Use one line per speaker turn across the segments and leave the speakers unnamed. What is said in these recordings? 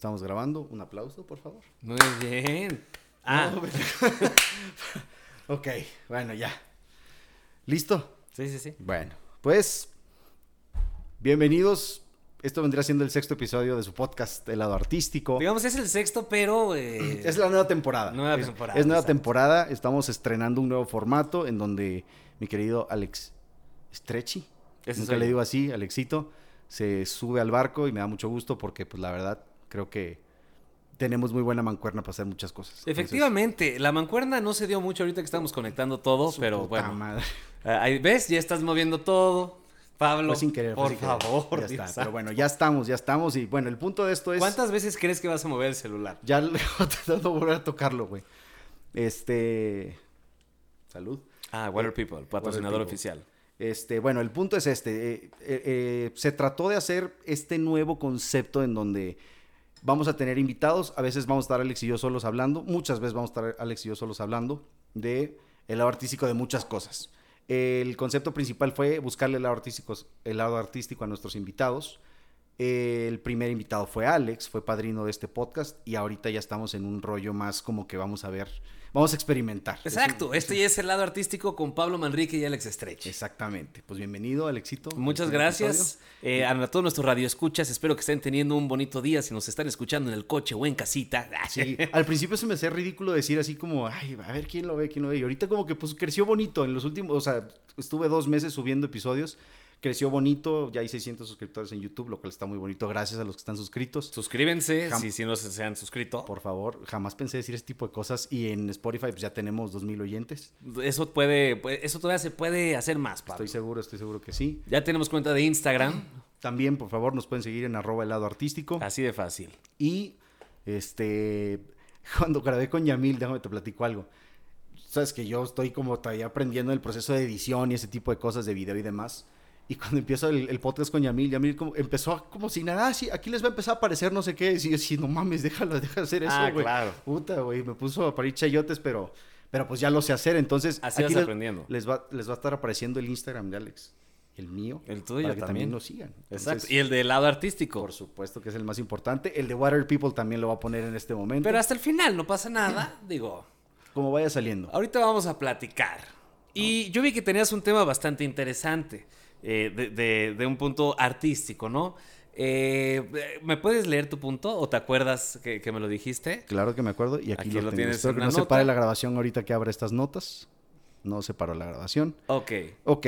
estamos grabando. Un aplauso, por favor.
Muy bien. Ah,
No, ok, bueno, ya. ¿Listo?
sí, sí, sí.
Bueno, pues bienvenidos. Esto vendría siendo el sexto episodio de su podcast, El lado artístico.
Digamos, es el sexto, pero... eh,
Es la nueva temporada.
Nueva
Es-
temporada,
Es, nueva
exacto.
temporada. Estamos estrenando un nuevo formato en donde mi querido Alex Stretchy, nunca
soy
le digo así, Alexito, se sube al barco y me da mucho gusto porque, pues, la verdad, creo que tenemos muy buena mancuerna para hacer muchas cosas. Entonces,
Efectivamente, la mancuerna no se dio mucho ahorita que estamos conectando todo, pero bueno.
madre.
Ah, ahí ¿Ves? Ya estás moviendo todo. Pablo,
Fue sin querer,
por
sin querer.
favor.
Ya
Dios
está,
santo.
pero bueno, ya estamos, ya estamos. Y bueno, el punto de esto es.
¿Cuántas veces crees que vas a mover el celular?
Ya le tratando de volver a tocarlo, güey. Este. Salud.
Ah, Water People, patrocinador
People.
oficial.
Este, bueno, el punto es este. eh, eh, eh, se trató de hacer este nuevo concepto en donde vamos a tener invitados. A veces vamos a estar Alex y yo solos hablando. Muchas veces vamos a estar Alex y yo solos hablando de el lado artístico de muchas cosas. El concepto principal fue buscarle el lado artístico, el lado artístico a nuestros invitados. El primer invitado fue Alex, fue padrino de este podcast y ahorita ya estamos en un rollo más como que vamos a ver, vamos a experimentar.
Exacto,
Es un-
este ya es el lado artístico con Pablo Manrique y Alex Stretch.
Exactamente. Pues bienvenido, Alexito.
Muchas
Este
gracias eh, a todos nuestros radioescuchas. Espero que estén teniendo un bonito día. Si nos están escuchando en el coche o en casita.
Sí, al principio se me hacía ridículo decir así como, ay, a ver quién lo ve, quién lo ve. Y ahorita como que pues creció bonito en los últimos, o sea, estuve dos meses subiendo episodios, creció bonito, ya hay 600 suscriptores en YouTube, lo cual está muy bonito, gracias a los que están suscritos.
Suscríbense
Jam-
si, si no se, se han suscrito.
Por favor, jamás pensé decir este tipo de cosas y en Spotify pues ya tenemos 2000 oyentes.
Eso puede, puede- eso todavía se puede hacer más, Pablo.
Estoy seguro, estoy seguro que sí.
Ya tenemos cuenta de Instagram.
También, por favor, nos pueden seguir en arroba helado artístico.
Así de fácil.
Y este, cuando grabé con Yamil, déjame te platico algo. Sabes que yo estoy como todavía aprendiendo el proceso de edición y ese tipo de cosas de video y demás. Y cuando empiezo el, el podcast con Yamil, Yamil como, empezó a- como si nada, ah, sí, aquí les va a empezar a aparecer no sé qué. Y yo así, no mames, déjalo, deja de hacer eso,
Ah,
güey.
claro.
Puta, güey, me puso a parir chayotes, pero, pero pues ya lo sé hacer. Entonces,
Así vas
les,
aprendiendo.
Les va, les va a estar apareciendo el Instagram de Alex, el mío.
El tuyo
para que
también.
nos sigan.
Exacto. Y el de lado artístico.
por supuesto que es el más importante. El de Water People también lo va a poner en este momento.
Pero hasta el final no pasa nada. Digo,
como vaya saliendo.
ahorita vamos a platicar. Y yo vi que tenías un tema bastante interesante. Eh, de, de- de un punto artístico, ¿no? Eh, ¿Me puedes leer tu punto o te acuerdas que, que me lo dijiste?
Claro que me acuerdo y aquí,
Aquí
lo,
lo tienes
Espero que no se pare la grabación ahorita que abra estas notas. No se paró la grabación.
Ok.
Ok.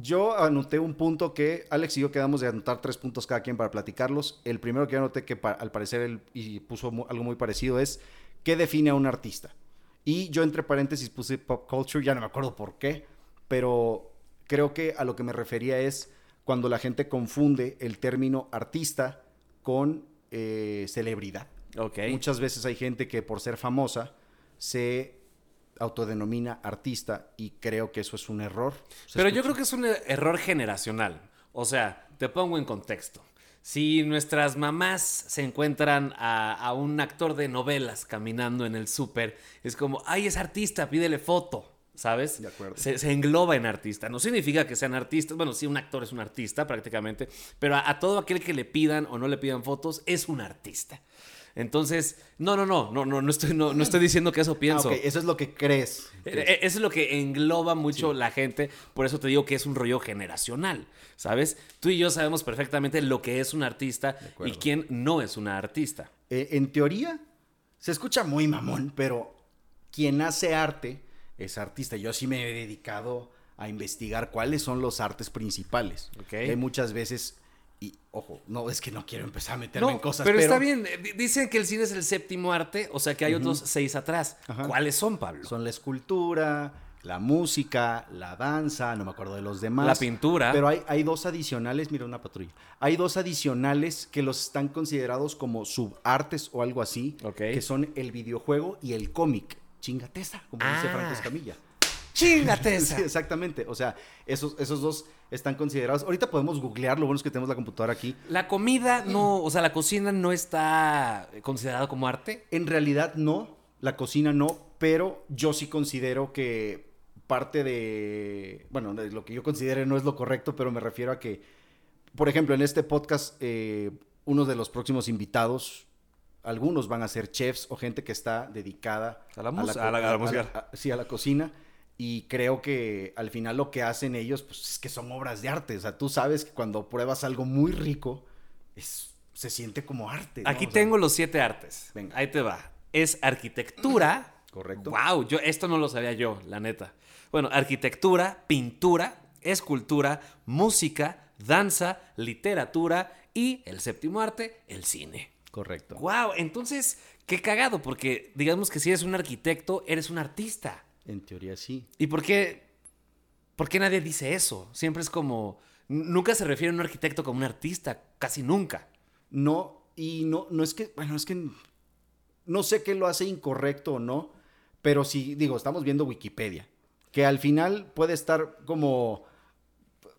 Yo anoté un punto que Alex y yo quedamos de anotar tres puntos cada quien para platicarlos. El primero que yo anoté que al parecer él y puso algo muy parecido es ¿qué define a un artista? Y yo entre paréntesis puse pop culture, ya no me acuerdo por qué, pero creo que a lo que me refería es cuando la gente confunde el término artista con eh, celebridad.
Ok.
Muchas veces hay gente que por ser famosa se autodenomina artista y creo que eso es un error.
Pero yo creo que es un er- error generacional. O sea, te pongo en contexto. Si nuestras mamás se encuentran a, a un actor de novelas caminando en el súper, es como, ay, es artista, pídele foto, ¿sabes?
De acuerdo.
Se, se engloba en artista. No significa que sean artistas. Bueno, sí, un actor es un artista prácticamente, pero a, a todo aquel que le pidan o no le pidan fotos es un artista. Entonces, no, no, no, no, no, no estoy, no, no estoy diciendo que eso
Ah,
pienso.
ok, eso es lo que crees.
Eh, eh, Eso es lo que engloba mucho la gente, por eso te digo que es un rollo generacional, ¿sabes? Tú y yo sabemos perfectamente lo que es un artista y quién no es una artista.
Eh, en teoría, se escucha muy mamón, pero quien hace arte es artista. Yo sí me he dedicado a investigar cuáles son los artes principales.
Ok.
Hay muchas veces, y ojo, no es que no quiero empezar a meterme
No,
en cosas,
pero, está bien. eh, di- Dicen que el cine es el séptimo arte, o sea que hay otros seis atrás.
Ajá.
¿Cuáles son, Pablo?
Son la escultura, la música, la danza, no me acuerdo de los demás.
La pintura.
Pero hay, hay dos adicionales, mira una patrulla. Hay dos adicionales que los están considerados como subartes o algo así, que son el videojuego y el cómic. Chingateza, como dice
Ah.
Franco Escamilla. Sí, exactamente. O sea, esos, esos dos están considerados. Ahorita podemos googlear, lo bueno es que tenemos la computadora aquí.
La comida no, o sea, la cocina no está considerada como arte.
En realidad no, la cocina no, pero yo sí considero que parte de, bueno, de lo que yo considere no es lo correcto, pero me refiero a que, por ejemplo, en este podcast, eh, uno de los próximos invitados algunos van a ser chefs o gente que está dedicada
A la mus-
co-
a la- a la música.
sí, a la cocina. Y creo que al final lo que hacen ellos, pues es que son obras de arte. O sea, tú sabes que cuando pruebas algo muy rico, es, se siente como arte. ¿no?
Aquí
O sea,
tengo los siete artes.
Venga.
Ahí te va. Es arquitectura.
Correcto.
Wow, yo esto no lo sabía yo, la neta. Bueno, arquitectura, pintura, escultura, música, danza, literatura y el séptimo arte, el cine.
Correcto.
Wow, entonces, qué cagado, porque digamos que si eres un arquitecto, eres un artista.
En teoría sí.
¿Y por qué? ¿Por qué nadie dice eso? Siempre es como. Nunca se refiere a un arquitecto como un artista, casi nunca.
No, y no, no es que, bueno, es que no sé qué lo hace incorrecto o no, pero sí, digo, estamos viendo Wikipedia, que al final puede estar como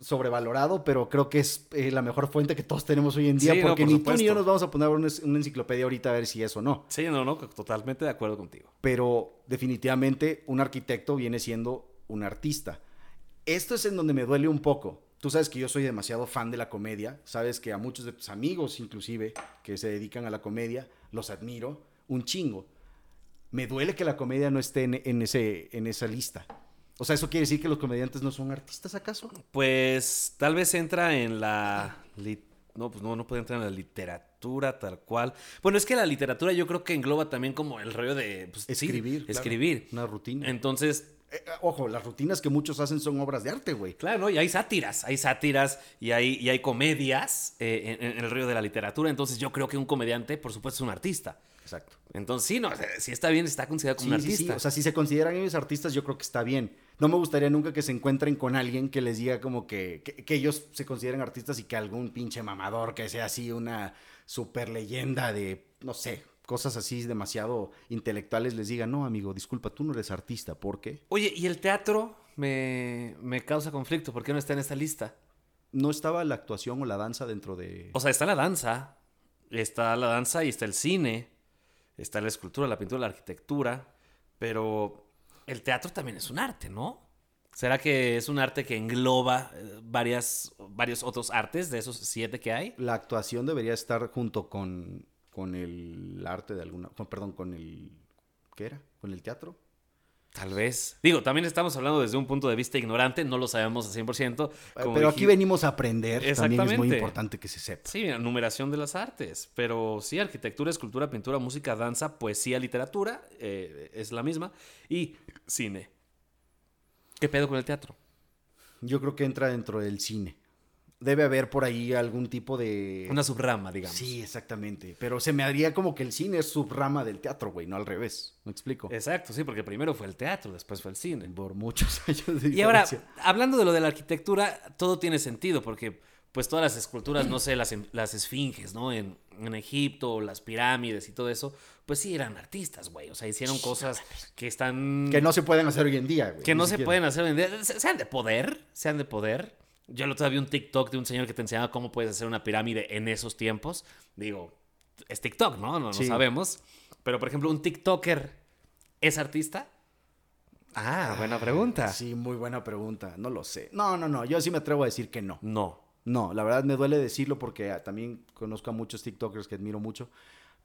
sobrevalorado, pero creo que es eh, la mejor fuente que todos tenemos hoy en día,
Sí, no,
porque
por
ni tú ni yo nos vamos a poner una, una enciclopedia ahorita a ver si es o no.
Sí, no, no, totalmente de acuerdo contigo.
pero definitivamente un arquitecto viene siendo un artista. Esto es en donde me duele un poco. Tú sabes que yo soy demasiado fan de la comedia, sabes que a muchos de tus amigos inclusive que se dedican a la comedia, los admiro un chingo. Me duele que la comedia no esté en, en ese, en esa lista. O sea, ¿eso quiere decir que los comediantes no son artistas acaso?
Pues tal vez entra en la. No, pues no, no puede entrar en la literatura tal cual. Bueno, es que la literatura yo creo que engloba también como el rollo de. pues, sí,
Escribir. claro.
escribir.
Una rutina.
Entonces,
Eh, eh, ojo, las rutinas que muchos hacen son obras de arte, güey.
Claro, ¿no? y hay sátiras, hay sátiras y hay, y hay comedias eh, en, en el río de la literatura. Entonces yo creo que un comediante, por supuesto, es un artista.
Exacto.
Entonces sí, no, si está bien, está considerado como un
Sí, sí, sí.
artista.
O sea, si se consideran ellos artistas, yo creo que está bien. No me gustaría nunca que se encuentren con alguien que les diga como que, que, que ellos se consideren artistas y que algún pinche mamador que sea así una super leyenda de, no sé, cosas así demasiado intelectuales les diga, no, amigo, disculpa, tú no eres artista, ¿por qué?
Oye, y el teatro me, me causa conflicto. ¿Por qué no está en esta lista?
¿No estaba la actuación o la danza dentro de...?
O sea, está la danza, está la danza y está el cine, está la escultura, la pintura, la arquitectura, pero el teatro también es un arte, ¿no? ¿Será que es un arte que engloba eh, varias, varios otros artes de esos siete que hay?
La actuación debería estar junto con, con el arte de alguna... con- perdón, con el... ¿Qué era? ¿Con el teatro?
Tal vez. Digo, también estamos hablando desde un punto de vista ignorante, no lo sabemos al 100%. como
Pero aquí venimos a aprender, también es muy importante que se sepa.
Sí, numeración de las artes. Pero sí, arquitectura, escultura, pintura, música, danza, poesía, literatura, eh, es la misma. Y cine. ¿Qué pedo con el teatro?
Yo creo que entra dentro del cine. Debe haber por ahí algún tipo de...
Una subrama, digamos.
Sí, exactamente. Pero se me haría como que el cine es subrama del teatro, güey, no al revés. ¿Me explico?
Exacto, sí, porque primero fue el teatro, después fue el cine.
Por muchos años de
Y ahora, hablando de lo de la arquitectura, todo tiene sentido, porque pues todas las esculturas, no sé, las, las esfinges, ¿no? En, en Egipto, las pirámides y todo eso, pues sí eran artistas, güey. O sea, hicieron cosas que están...
Que no se pueden hacer hoy en día, güey.
que no se pueden hacer hoy en día. Se- Sean de poder, sean de poder. Yo el otro día vi un TikTok de un señor que te enseñaba cómo puedes hacer una pirámide en esos tiempos. Digo, es TikTok, ¿no? No, no
Sí.
sabemos. Pero, por ejemplo, un TikToker es artista. Ah, buena pregunta.
Sí, muy buena pregunta. No lo sé. No, no, no. Yo sí me atrevo a decir que no.
No.
No, la verdad me duele decirlo porque ah, también conozco a muchos TikTokers que admiro mucho.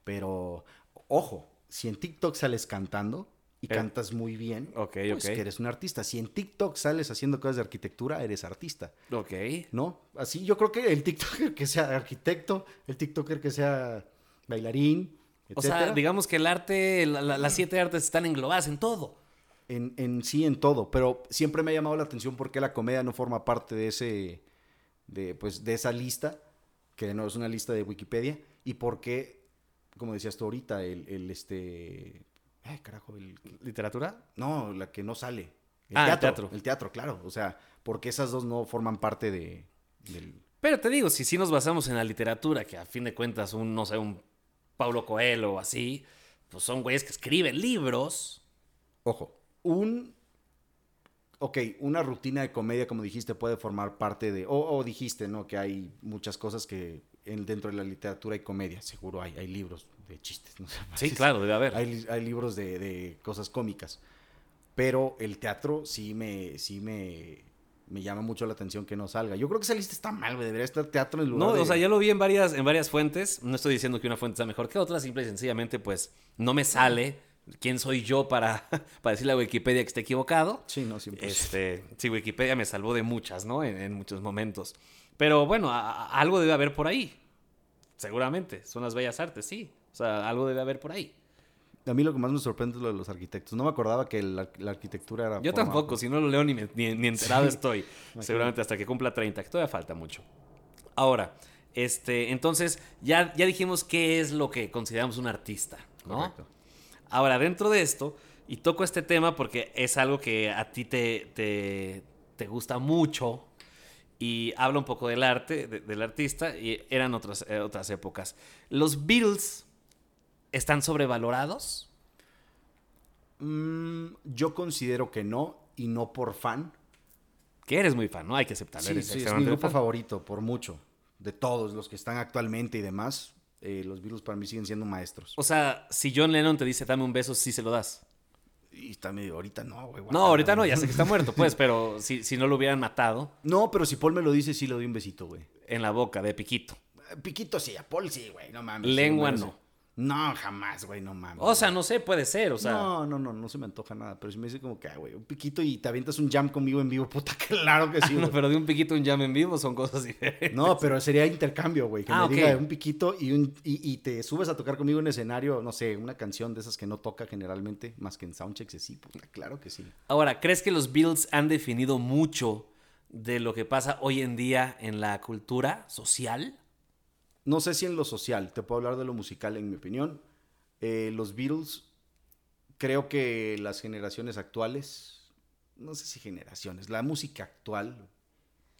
Pero, ojo, si en TikTok sales cantando y
Eh.
cantas muy bien,
Ok,
pues que eres un artista. Si en TikTok sales haciendo cosas de arquitectura, eres artista.
Ok.
¿No? Así yo creo que el TikToker que sea arquitecto, el TikToker que sea bailarín,
O sea,
etcétera,
digamos que el arte, la- la- las siete artes están englobadas en todo.
en, en sí en todo, pero siempre me ha llamado la atención por qué la comedia no forma parte de ese de pues de esa lista, que no es una lista de Wikipedia y por qué como decías tú ahorita el, el, este ay, carajo, el
¿Literatura?
no, la que no sale. El
Ah, el
teatro, el teatro, claro, o sea, porque esas dos no forman parte de del
Pero te digo, si sí nos basamos en la literatura, que a fin de cuentas un, no sé, un Paulo Coelho o así, pues son güeyes que escriben libros.
Ojo, un. Ok, una rutina de comedia, como dijiste, puede formar parte de. O, o dijiste, ¿no? Que hay muchas cosas que en- dentro de la literatura y comedia. Seguro hay, hay libros de chistes, ¿no?
Sí, claro, debe haber.
Hay, hay libros de, de cosas cómicas. Pero el teatro sí me. Sí me. me llama mucho la atención que no salga. Yo creo que esa lista está mal, güey. Debería estar teatro en lugar
No,
de...
o sea, ya lo vi en varias, en varias fuentes. No estoy diciendo que una fuente sea mejor que otra, simple y sencillamente, pues, no me sale quién soy yo para, para decirle a Wikipedia que esté equivocado.
Sí, no, siempre.
Este, sí, Wikipedia me salvó de muchas, ¿no? En, en muchos momentos. Pero bueno, a- a- algo debe haber por ahí. Seguramente. Son las bellas artes, sí. O sea, algo debe haber por ahí.
A mí lo que más me sorprende es lo de los arquitectos. No me acordaba que la, la arquitectura era...
Yo tampoco, si no lo leo ni, me- ni, ni enterado
Sí.
estoy. Seguramente hasta que cumpla 30, que todavía falta mucho. Ahora, este, entonces, ya, ya dijimos qué es lo que consideramos un artista, ¿no?
Correcto.
Ahora, dentro de esto, y toco este tema porque es algo que a ti te, te, te gusta mucho y habla un poco del arte, de- del artista, y eran otras, eh, otras épocas. ¿Los Beatles están sobrevalorados?
Mm, yo considero que no, y no por fan.
Que eres muy fan, ¿no? Hay que aceptarlo.
Sí,
eres
sí, es mi grupo
fan.
favorito, por mucho. De todos los que están actualmente y demás, eh, los Beatles para mí siguen siendo maestros.
O sea, si John Lennon te dice dame un beso, sí se lo das.
Y está medio, ahorita no, güey.
No, ahorita no, ya sé que está muerto, pues, pero si, si no lo hubieran matado
No, pero si Paul me lo dice, sí le doy un besito, güey.
en la boca de piquito.
Piquito sí, a Paul sí, güey, no mames.
Lengua
sí,
no.
No, jamás, güey, no mames.
O sea, no sé, puede ser, o sea.
no, no, no, no se me antoja nada. Pero si me dice como que, ah, güey, un piquito y te avientas un jam conmigo en vivo, puta, claro que sí,
no, pero de un piquito a un jam en vivo son cosas diferentes.
No, pero sería intercambio, güey. Que
Ah,
me diga un piquito y, un, y, y te subes a tocar conmigo en escenario, no sé, una canción de esas que no toca generalmente, más que en soundchecks, sí, puta, claro que sí.
Ahora, ¿crees que los Beatles han definido mucho de lo que pasa hoy en día en la cultura social?
No sé si en lo social, te puedo hablar de lo musical, en mi opinión. Eh, los Beatles, creo que las generaciones actuales, no sé si generaciones, la música actual,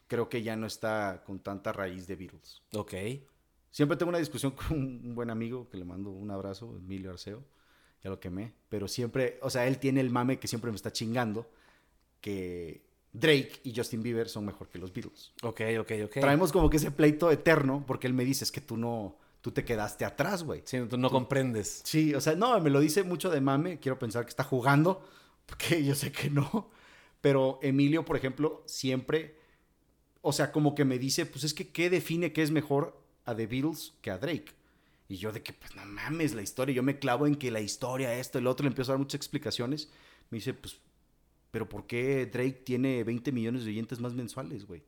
creo que ya no está con tanta raíz de Beatles.
Ok.
Siempre tengo una discusión con un buen amigo que le mando un abrazo, Emilio Arceo, ya lo quemé, pero siempre, o sea, él tiene el mame que siempre me está chingando, que Drake y Justin Bieber son mejor que los Beatles.
Ok, ok, ok.
Traemos como que ese pleito eterno, porque él me dice, es que tú no, tú te quedaste atrás, güey.
Sí, tú no comprendes.
Sí, o sea, no, me lo dice mucho de mame, quiero pensar que está jugando, porque yo sé que no, pero Emilio, por ejemplo, siempre, o sea, como que me dice, pues es que, ¿qué define que es mejor a The Beatles que a Drake? Y yo de que, pues no mames, la historia, yo me clavo en que la historia, esto, el otro, le empiezo a dar muchas explicaciones, me dice, pues, pero ¿por qué Drake tiene 20 millones de oyentes más mensuales, güey?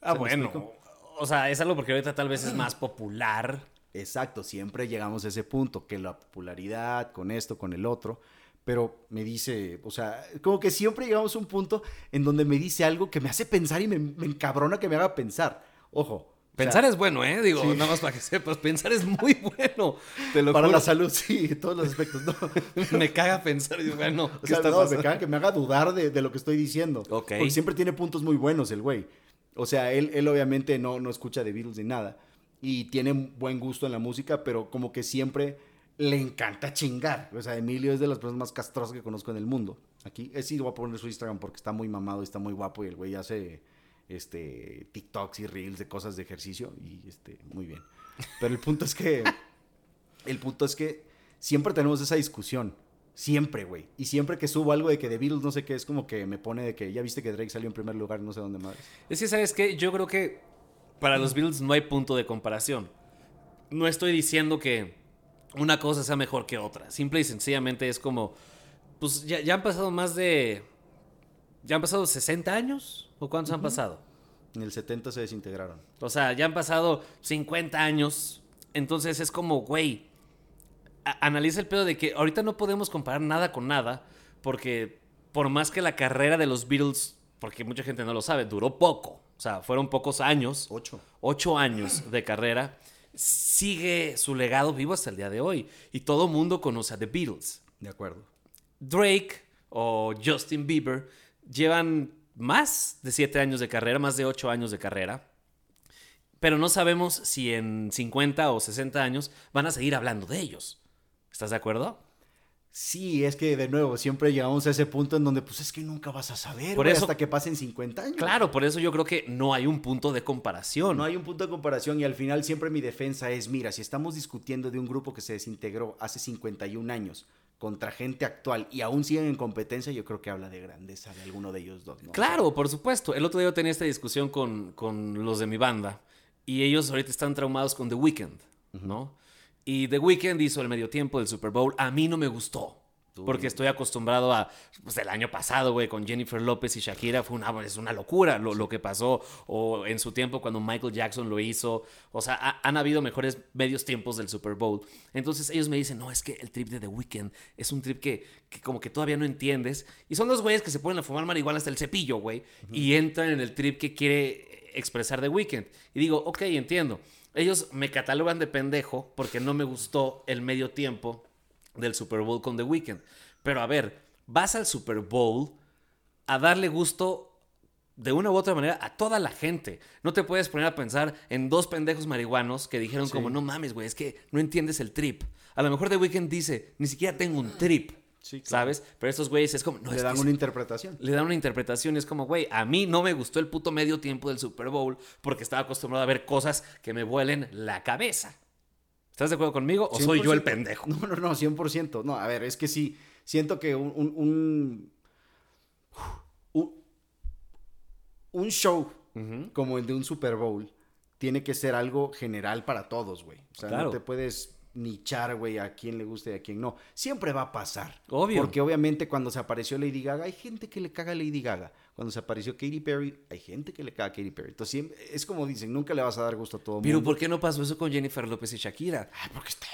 Ah,
¿Se me
bueno.
explico?
O sea, es algo porque ahorita tal vez es más popular.
Exacto, siempre llegamos a ese punto, que la popularidad con esto, con el otro, pero me dice, o sea, como que siempre llegamos a un punto en donde me dice algo que me hace pensar y me, me encabrona que me haga pensar. Ojo. O sea,
Pensar es bueno, ¿eh? Digo,
sí.
nada más para que sepas, pensar es muy bueno. Te lo
para
juro.
la salud, sí, todos los aspectos, ¿no?
me caga pensar. Digo, bueno,
O
¿qué
sea,
está
no, me caga que me haga dudar de, de lo que estoy diciendo.
Ok.
Porque siempre tiene puntos muy buenos el güey. O sea, él, él obviamente no, no escucha de Beatles ni nada. Y tiene buen gusto en la música, pero como que siempre le encanta chingar. O sea, Emilio es de las personas más castrosas que conozco en el mundo. Aquí, es sí, voy a poner su Instagram porque está muy mamado y está muy guapo y el güey hace este, TikToks y Reels de cosas de ejercicio y este, muy bien. Pero el punto es que, el punto es que siempre tenemos esa discusión. Siempre, güey. Y siempre que subo algo de que de Beatles no sé qué, es como que me pone de que ya viste que Drake salió en primer lugar, no sé dónde más.
Es que, ¿sabes qué? Yo creo que para los Beatles no hay punto de comparación. No estoy diciendo que una cosa sea mejor que otra. Simple y sencillamente es como, pues ya, ya han pasado más de... ¿Ya han pasado 60 años? ¿O cuántos han pasado?
En el 70 se desintegraron.
O sea, ya han pasado 50 años. Entonces es como, güey, analiza el pedo de que ahorita no podemos comparar nada con nada, porque por más que la carrera de los Beatles, porque mucha gente no lo sabe, duró poco. O sea, fueron pocos años,
Ocho.
ocho años de carrera, sigue su legado vivo hasta el día de hoy. Y todo mundo conoce a The Beatles.
De acuerdo.
Drake o Justin Bieber llevan más de 7 años de carrera, más de 8 años de carrera. Pero no sabemos si en 50 o 60 años van a seguir hablando de ellos. ¿Estás de acuerdo?
Sí, es que de nuevo, siempre llegamos a ese punto en donde, pues es que nunca vas a saber,
Por eso-
hasta que pasen 50 años.
Claro, por eso yo creo que no hay un punto de comparación.
No hay un punto de comparación y al final siempre mi defensa es, mira, si estamos discutiendo de un grupo que se desintegró hace 51 años contra gente actual y aún siguen en competencia, yo creo que habla de grandeza de alguno de ellos dos. ¿no?
Claro, por supuesto. El otro día yo tenía esta discusión con, con los de mi banda y ellos ahorita están traumados con The Weeknd, ¿no? Y The Weeknd hizo el medio tiempo del Super Bowl. A mí no me gustó. Porque estoy acostumbrado a, pues el año pasado, güey, con Jennifer López y Shakira, fue una, es una locura lo, lo, que pasó. O en su tiempo cuando Michael Jackson lo hizo. O sea, ha, han habido mejores medios tiempos del Super Bowl. Entonces ellos me dicen, no, es que el trip de The Weeknd es un trip que, que como que todavía no entiendes. Y son los güeyes que se ponen a fumar marihuana hasta el cepillo, güey. Uh -huh. Y entran en el trip que quiere expresar The Weeknd. Y digo, ok, entiendo. Ellos me catalogan de pendejo porque no me gustó el medio tiempo del Super Bowl con The Weeknd. Pero a ver, vas al Super Bowl a darle gusto de una u otra manera a toda la gente. No te puedes poner a pensar en dos pendejos marihuanos que dijeron sí. como, no mames, güey, es que no entiendes el trip. A lo mejor The Weeknd dice, ni siquiera tengo un trip. Sí, claro. ¿Sabes? Pero estos güeyes es como... No,
le
es
dan una interpretación.
Le dan una interpretación. Es como, güey, a mí no me gustó el puto medio tiempo del Super Bowl porque estaba acostumbrado a ver cosas que me vuelen la cabeza. ¿Estás de acuerdo conmigo o soy yo el pendejo?
No, no, no, 100%. No, a ver, es que sí, siento que un, un, un, un show uh -huh. como el de un Super Bowl tiene que ser algo general para todos, güey. O sea, claro. no te puedes nichar, güey, a quién le gusta y a quién no. Siempre va a pasar.
Obvio.
Porque obviamente cuando se apareció Lady Gaga, hay gente que le caga a Lady Gaga. Cuando se apareció Katy Perry, hay gente que le caga a Katy Perry. Entonces, es como dicen, nunca le vas a dar gusto a todo el mundo.
Pero ¿por qué no pasó eso con Jennifer López y Shakira?
Ah, porque está...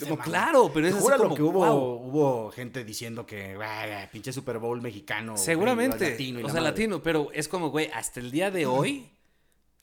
Como, claro, pero es así como,
que hubo, wow. hubo gente diciendo que pinche Super Bowl mexicano.
Seguramente.
Latino
o sea, madre. latino, pero es como, güey, hasta el día de hoy...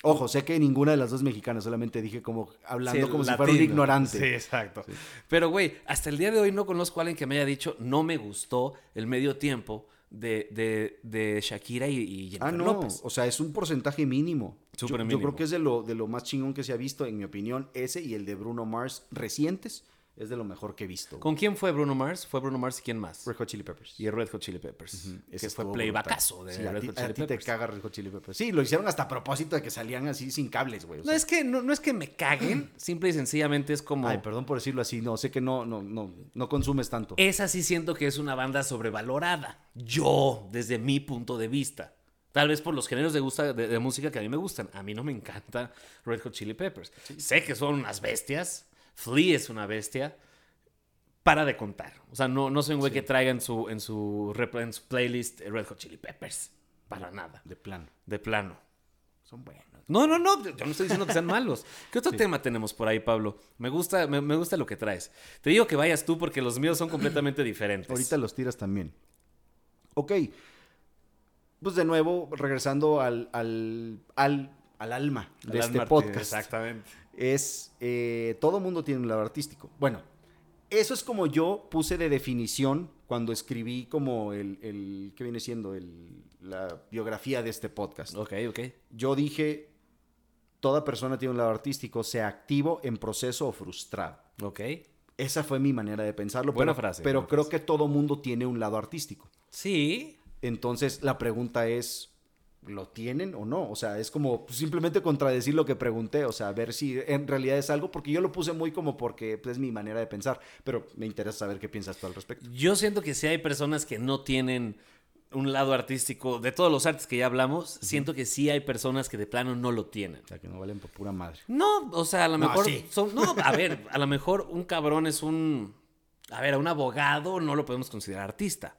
Ojo, sé que ninguna de las dos mexicanas, solamente dije como hablando sí, como latino. si fuera un ignorante.
Sí, exacto. Sí. Pero, güey, hasta el día de hoy no conozco a alguien que me haya dicho, no me gustó el medio tiempo de, de, de Shakira y, y Jennifer
ah, no.
López.
O sea, es un porcentaje mínimo. Yo,
mínimo.
Yo creo que es de lo, de lo más chingón que se ha visto, en mi opinión, ese y el de Bruno Mars recientes es de lo mejor que he visto.
¿Con quién fue Bruno Mars? Fue Bruno Mars y quién más?
Red Hot Chili Peppers.
Y Red Hot Chili Peppers. Uh -huh.
Ese
que fue playbackazo de
sí,
Red Hot Chili
a ti
Peppers.
te caga Red Hot Chili Peppers. Sí, lo hicieron hasta a propósito de que salían así sin cables, güey. O
no, es que, no, no, es que me caguen, simple y sencillamente es como...
Ay, perdón por decirlo así, no, sé que no, no, no, no consumes tanto.
Esa sí siento que es una banda sobrevalorada. Yo, desde mi punto de vista. Tal vez por los géneros de, gusta, de, de, música que a mí me gustan. A mí no me encanta Red Hot Chili Peppers. Sí. Sé que son unas bestias. Flea es una bestia. Para de contar. O sea, no, no soy un güey sí. que traiga en su, en, su, en su playlist Red Hot Chili Peppers. Para nada.
De plano.
De plano.
Son buenos.
No, no, no. Yo no estoy diciendo que sean malos. ¿Qué otro sí. tema tenemos por ahí, Pablo? Me gusta, me, me, gusta lo que traes. Te digo que vayas tú porque los míos son completamente diferentes.
Ahorita los tiras también. Ok. Pues de nuevo, regresando al, al, al, al alma de
al
este
alma,
podcast.
Exactamente.
Es, eh, todo mundo tiene un lado artístico. Bueno, eso es como yo puse de definición cuando escribí como el, el ¿qué viene siendo? El, la biografía de este podcast.
Ok, ok.
Yo dije, toda persona tiene un lado artístico, sea activo, en proceso o frustrado.
Ok.
Esa fue mi manera de pensarlo.
Buena
pero,
frase.
Pero creo
frase.
que todo mundo tiene un lado artístico.
Sí.
Entonces la pregunta es, ¿lo tienen o no? O sea, es como simplemente contradecir lo que pregunté, o sea, ver si en realidad es algo, porque yo lo puse muy como porque pues, es mi manera de pensar, pero me interesa saber qué piensas tú al respecto.
Yo siento que si hay personas que no tienen un lado artístico, de todos los artes que ya hablamos, uh -huh. siento que sí hay personas que de plano no lo tienen.
O sea, que no valen por pura madre.
No, o sea, a lo
No,
mejor
sí.
son, no, a ver, a lo mejor un cabrón es un, a ver, a un abogado no lo podemos considerar artista.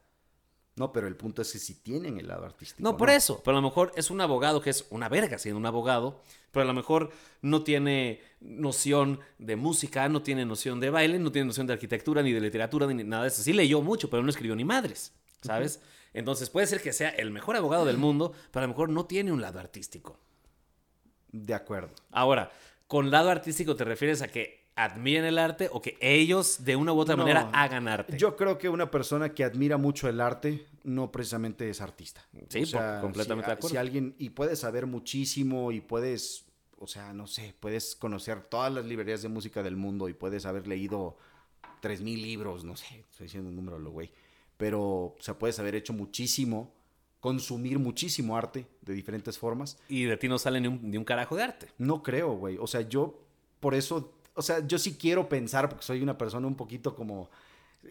No, pero el punto es que si tienen el lado artístico.
No, por eso. Pero a lo mejor es un abogado que es una verga siendo un abogado, pero a lo mejor no tiene noción de música, no tiene noción de baile, no tiene noción de arquitectura, ni de literatura, ni nada de eso. Sí leyó mucho, pero no escribió ni madres, ¿sabes? Uh -huh. Entonces puede ser que sea el mejor abogado del mundo, pero a lo mejor no tiene un lado artístico.
De acuerdo.
Ahora, con lado artístico te refieres a que admiren el arte o que ellos de una u otra
No,
manera hagan arte.
Yo creo que una persona que admira mucho el arte no precisamente es artista.
Sí, por- completamente
si,
de acuerdo.
Si alguien, y puedes saber muchísimo y puedes, o sea, no sé, puedes conocer todas las librerías de música del mundo y puedes haber leído 3000 libros, no sé, estoy diciendo un número lo güey. Pero, o sea, puedes haber hecho muchísimo, consumir muchísimo arte de diferentes formas.
Y de ti no sale ni un, ni un carajo de arte.
No creo, güey. O sea, yo por eso, o sea, yo sí quiero pensar, porque soy una persona un poquito como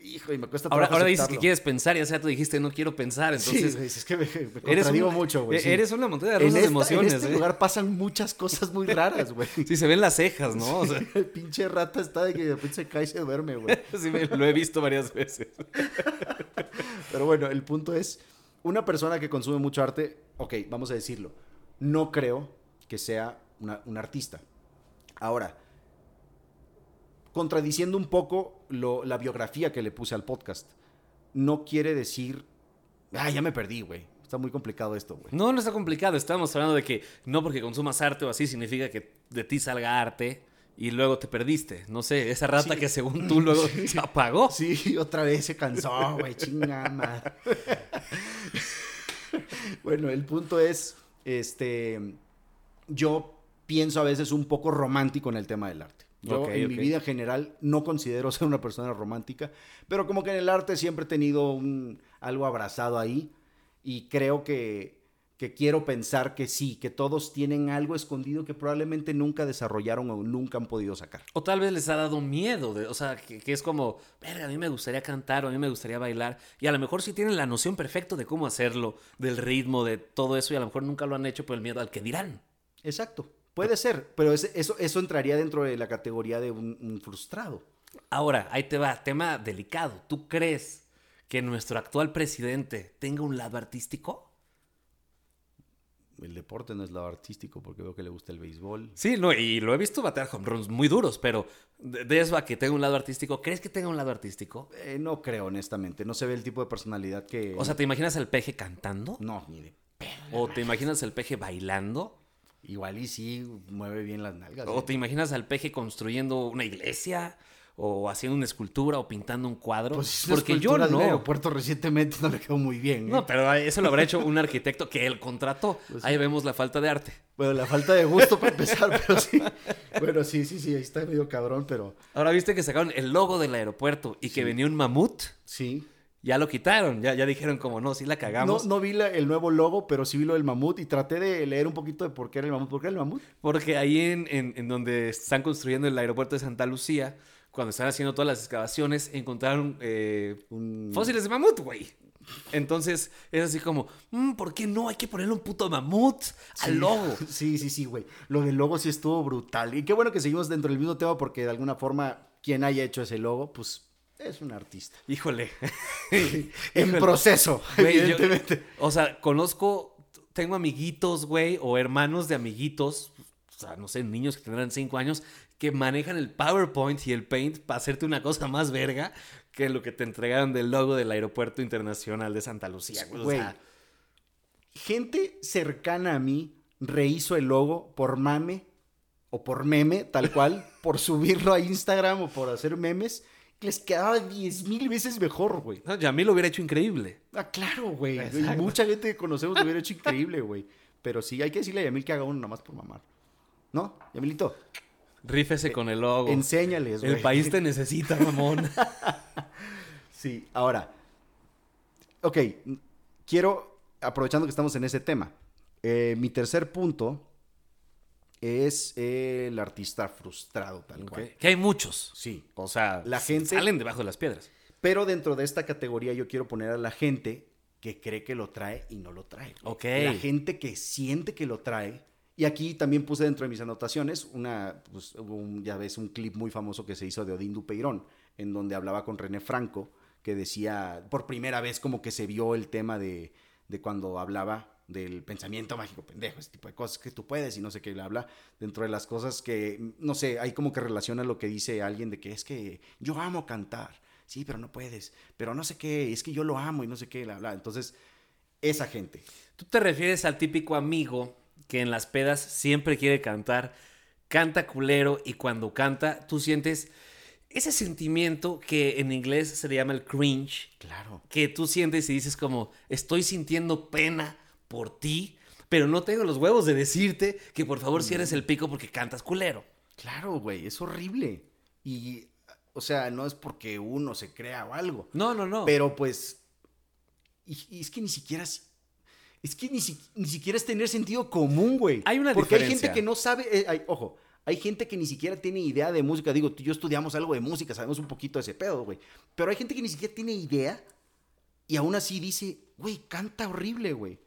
Hijo, y me cuesta
Ahora,
trabajo
ahora dices que quieres pensar, ya sea tú dijiste no quiero pensar, entonces
sí, es que me, me contradigo mucho, güey.
e-
sí.
eres una montaña de
en,
rosas de emociones.
en este
¿eh?
lugar pasan muchas cosas muy raras, güey.
Sí, se ven las cejas, ¿no? O sea,
El pinche rata está de que de repente se cae y se duerme, güey.
sí me- lo he visto varias veces.
Pero bueno, el punto es, una persona que consume mucho arte, ok, vamos a decirlo, no creo que sea una- un artista. Ahora, contradiciendo un poco lo- la biografía que le puse al podcast, no quiere decir, ah, ya me perdí, güey. Está muy complicado esto, güey.
No, no está complicado. Estábamos hablando de que no porque consumas arte o así significa que de ti salga arte y luego te perdiste. No sé, esa rata
Sí.
que según tú luego se apagó.
Sí, otra vez se cansó, güey, chingada madre. bueno, el punto es, este, yo pienso a veces un poco romántico en el tema del arte. Yo
Ok,
en mi
ok.
vida en general no considero ser una persona romántica, pero como que en el arte siempre he tenido un, algo abrazado ahí y creo que, que quiero pensar que sí, que todos tienen algo escondido que probablemente nunca desarrollaron o nunca han podido sacar.
O tal vez les ha dado miedo, de, o sea, que, que es como, verga, a mí me gustaría cantar o a mí me gustaría bailar. Y a lo mejor sí tienen la noción perfecta de cómo hacerlo, del ritmo, de todo eso, y a lo mejor nunca lo han hecho por el miedo al que dirán.
Exacto, puede ser, pero eso, eso entraría dentro de la categoría de un, un frustrado.
Ahora, ahí te va, tema delicado. ¿Tú crees que nuestro actual presidente tenga un lado artístico?
El deporte no es lado artístico porque veo que le gusta el béisbol.
Sí, no, y lo he visto batear home runs muy duros, pero de, de eso a que tenga un lado artístico, ¿crees que tenga un lado artístico?
Eh, no creo, honestamente. No se ve el tipo de personalidad que...
O sea, ¿te imaginas al peje cantando?
No, ni de...
¿O te imaginas al peje bailando?
Igual y sí, mueve bien las nalgas.
¿O
¿eh?
te imaginas al peje construyendo una iglesia? ¿O haciendo una escultura? ¿O pintando un cuadro?
Pues
Porque yo no.
aeropuerto recientemente no le quedó muy bien. ¿eh?
No, pero eso lo habrá hecho un arquitecto que él contrató.
Pues
Ahí vemos la falta de arte.
Bueno, la falta de gusto para empezar, pero sí. Bueno, sí, sí, sí, ahí está medio cabrón, pero
Ahora viste que sacaron el logo del aeropuerto y que venía un mamut.
sí.
Ya lo quitaron, ya, ya dijeron como no, sí la cagamos.
no vi la- el nuevo logo, pero sí vi lo del mamut y traté de leer un poquito de por qué era el mamut. ¿Por qué era el mamut?
Porque ahí en, en- en donde están construyendo el aeropuerto de Santa Lucía, cuando están haciendo todas las excavaciones, encontraron eh,
Un...
fósiles de mamut, güey. Entonces es así como, "Mm, ¿por qué no? Hay que ponerle un puto mamut al
Sí.
logo.
Sí, sí, sí, güey. Lo del logo sí estuvo brutal. Y qué bueno que seguimos dentro del mismo tema porque de alguna forma quien haya hecho ese logo, pues es un artista.
Híjole.
En
Híjole.
proceso,
Güey, yo-
evidentemente.
o sea, conozco, tengo amiguitos, güey, o hermanos de amiguitos, o sea, no sé, niños que tendrán cinco años, que manejan el PowerPoint y el Paint para hacerte una cosa más verga que lo que te entregaron del logo del Aeropuerto Internacional de Santa Lucía. güey. O
Güey,
sea,
gente cercana a mí rehizo el logo por mame o por meme, tal cual, por subirlo a Instagram o por hacer memes. Les quedaba 10 mil veces mejor, güey.
no, Yamil lo hubiera hecho increíble.
Ah, claro, güey. Mucha gente que conocemos lo hubiera hecho increíble, güey. Pero sí, hay que decirle a Yamil que haga uno nomás por mamar. ¿No? Yamilito,
Rífese con el logo.
enséñales, güey.
el país te necesita, mamón.
Sí, ahora. Ok, quiero, aprovechando que estamos en ese tema, eh, mi tercer punto es eh, el artista frustrado, tal
Ok.
cual.
Que hay muchos.
Sí.
O sea,
La gente-
salen debajo de las piedras.
Pero dentro de esta categoría yo quiero poner a la gente que cree que lo trae y no lo trae.
Ok.
La gente que siente que lo trae. Y aquí también puse dentro de mis anotaciones una, pues, un- ya ves, un clip muy famoso que se hizo de Odín Dupeirón, en donde hablaba con René Franco, que decía, por primera vez como que se vio el tema de, de cuando hablaba del pensamiento mágico pendejo, ese tipo de cosas que tú puedes y no sé qué, le habla dentro de las cosas que, no sé, hay como que relaciona lo que dice alguien de que es que yo amo cantar, sí, pero no puedes, pero no sé qué, es que yo lo amo y no sé qué, bla, bla. Entonces, esa gente.
Tú te refieres al típico amigo que en las pedas siempre quiere cantar, canta culero y cuando canta tú sientes ese sentimiento que en inglés se le llama el cringe,
Claro.
que tú sientes y dices como estoy sintiendo pena por ti, pero no tengo los huevos de decirte que por favor cierres el pico porque cantas culero.
Claro, güey, es horrible. Y, o sea, no es porque uno se crea o algo.
No, no, no.
Pero pues, y, y es que ni siquiera, es es que ni, si- ni siquiera es tener sentido común, güey.
Hay una
Porque hay gente que no sabe, eh, hay- ojo, Hay gente que ni siquiera tiene idea de música. Digo, tú y yo estudiamos algo de música, sabemos un poquito de ese pedo, güey. Pero hay gente que ni siquiera tiene idea y aún así dice, güey, canta horrible, güey.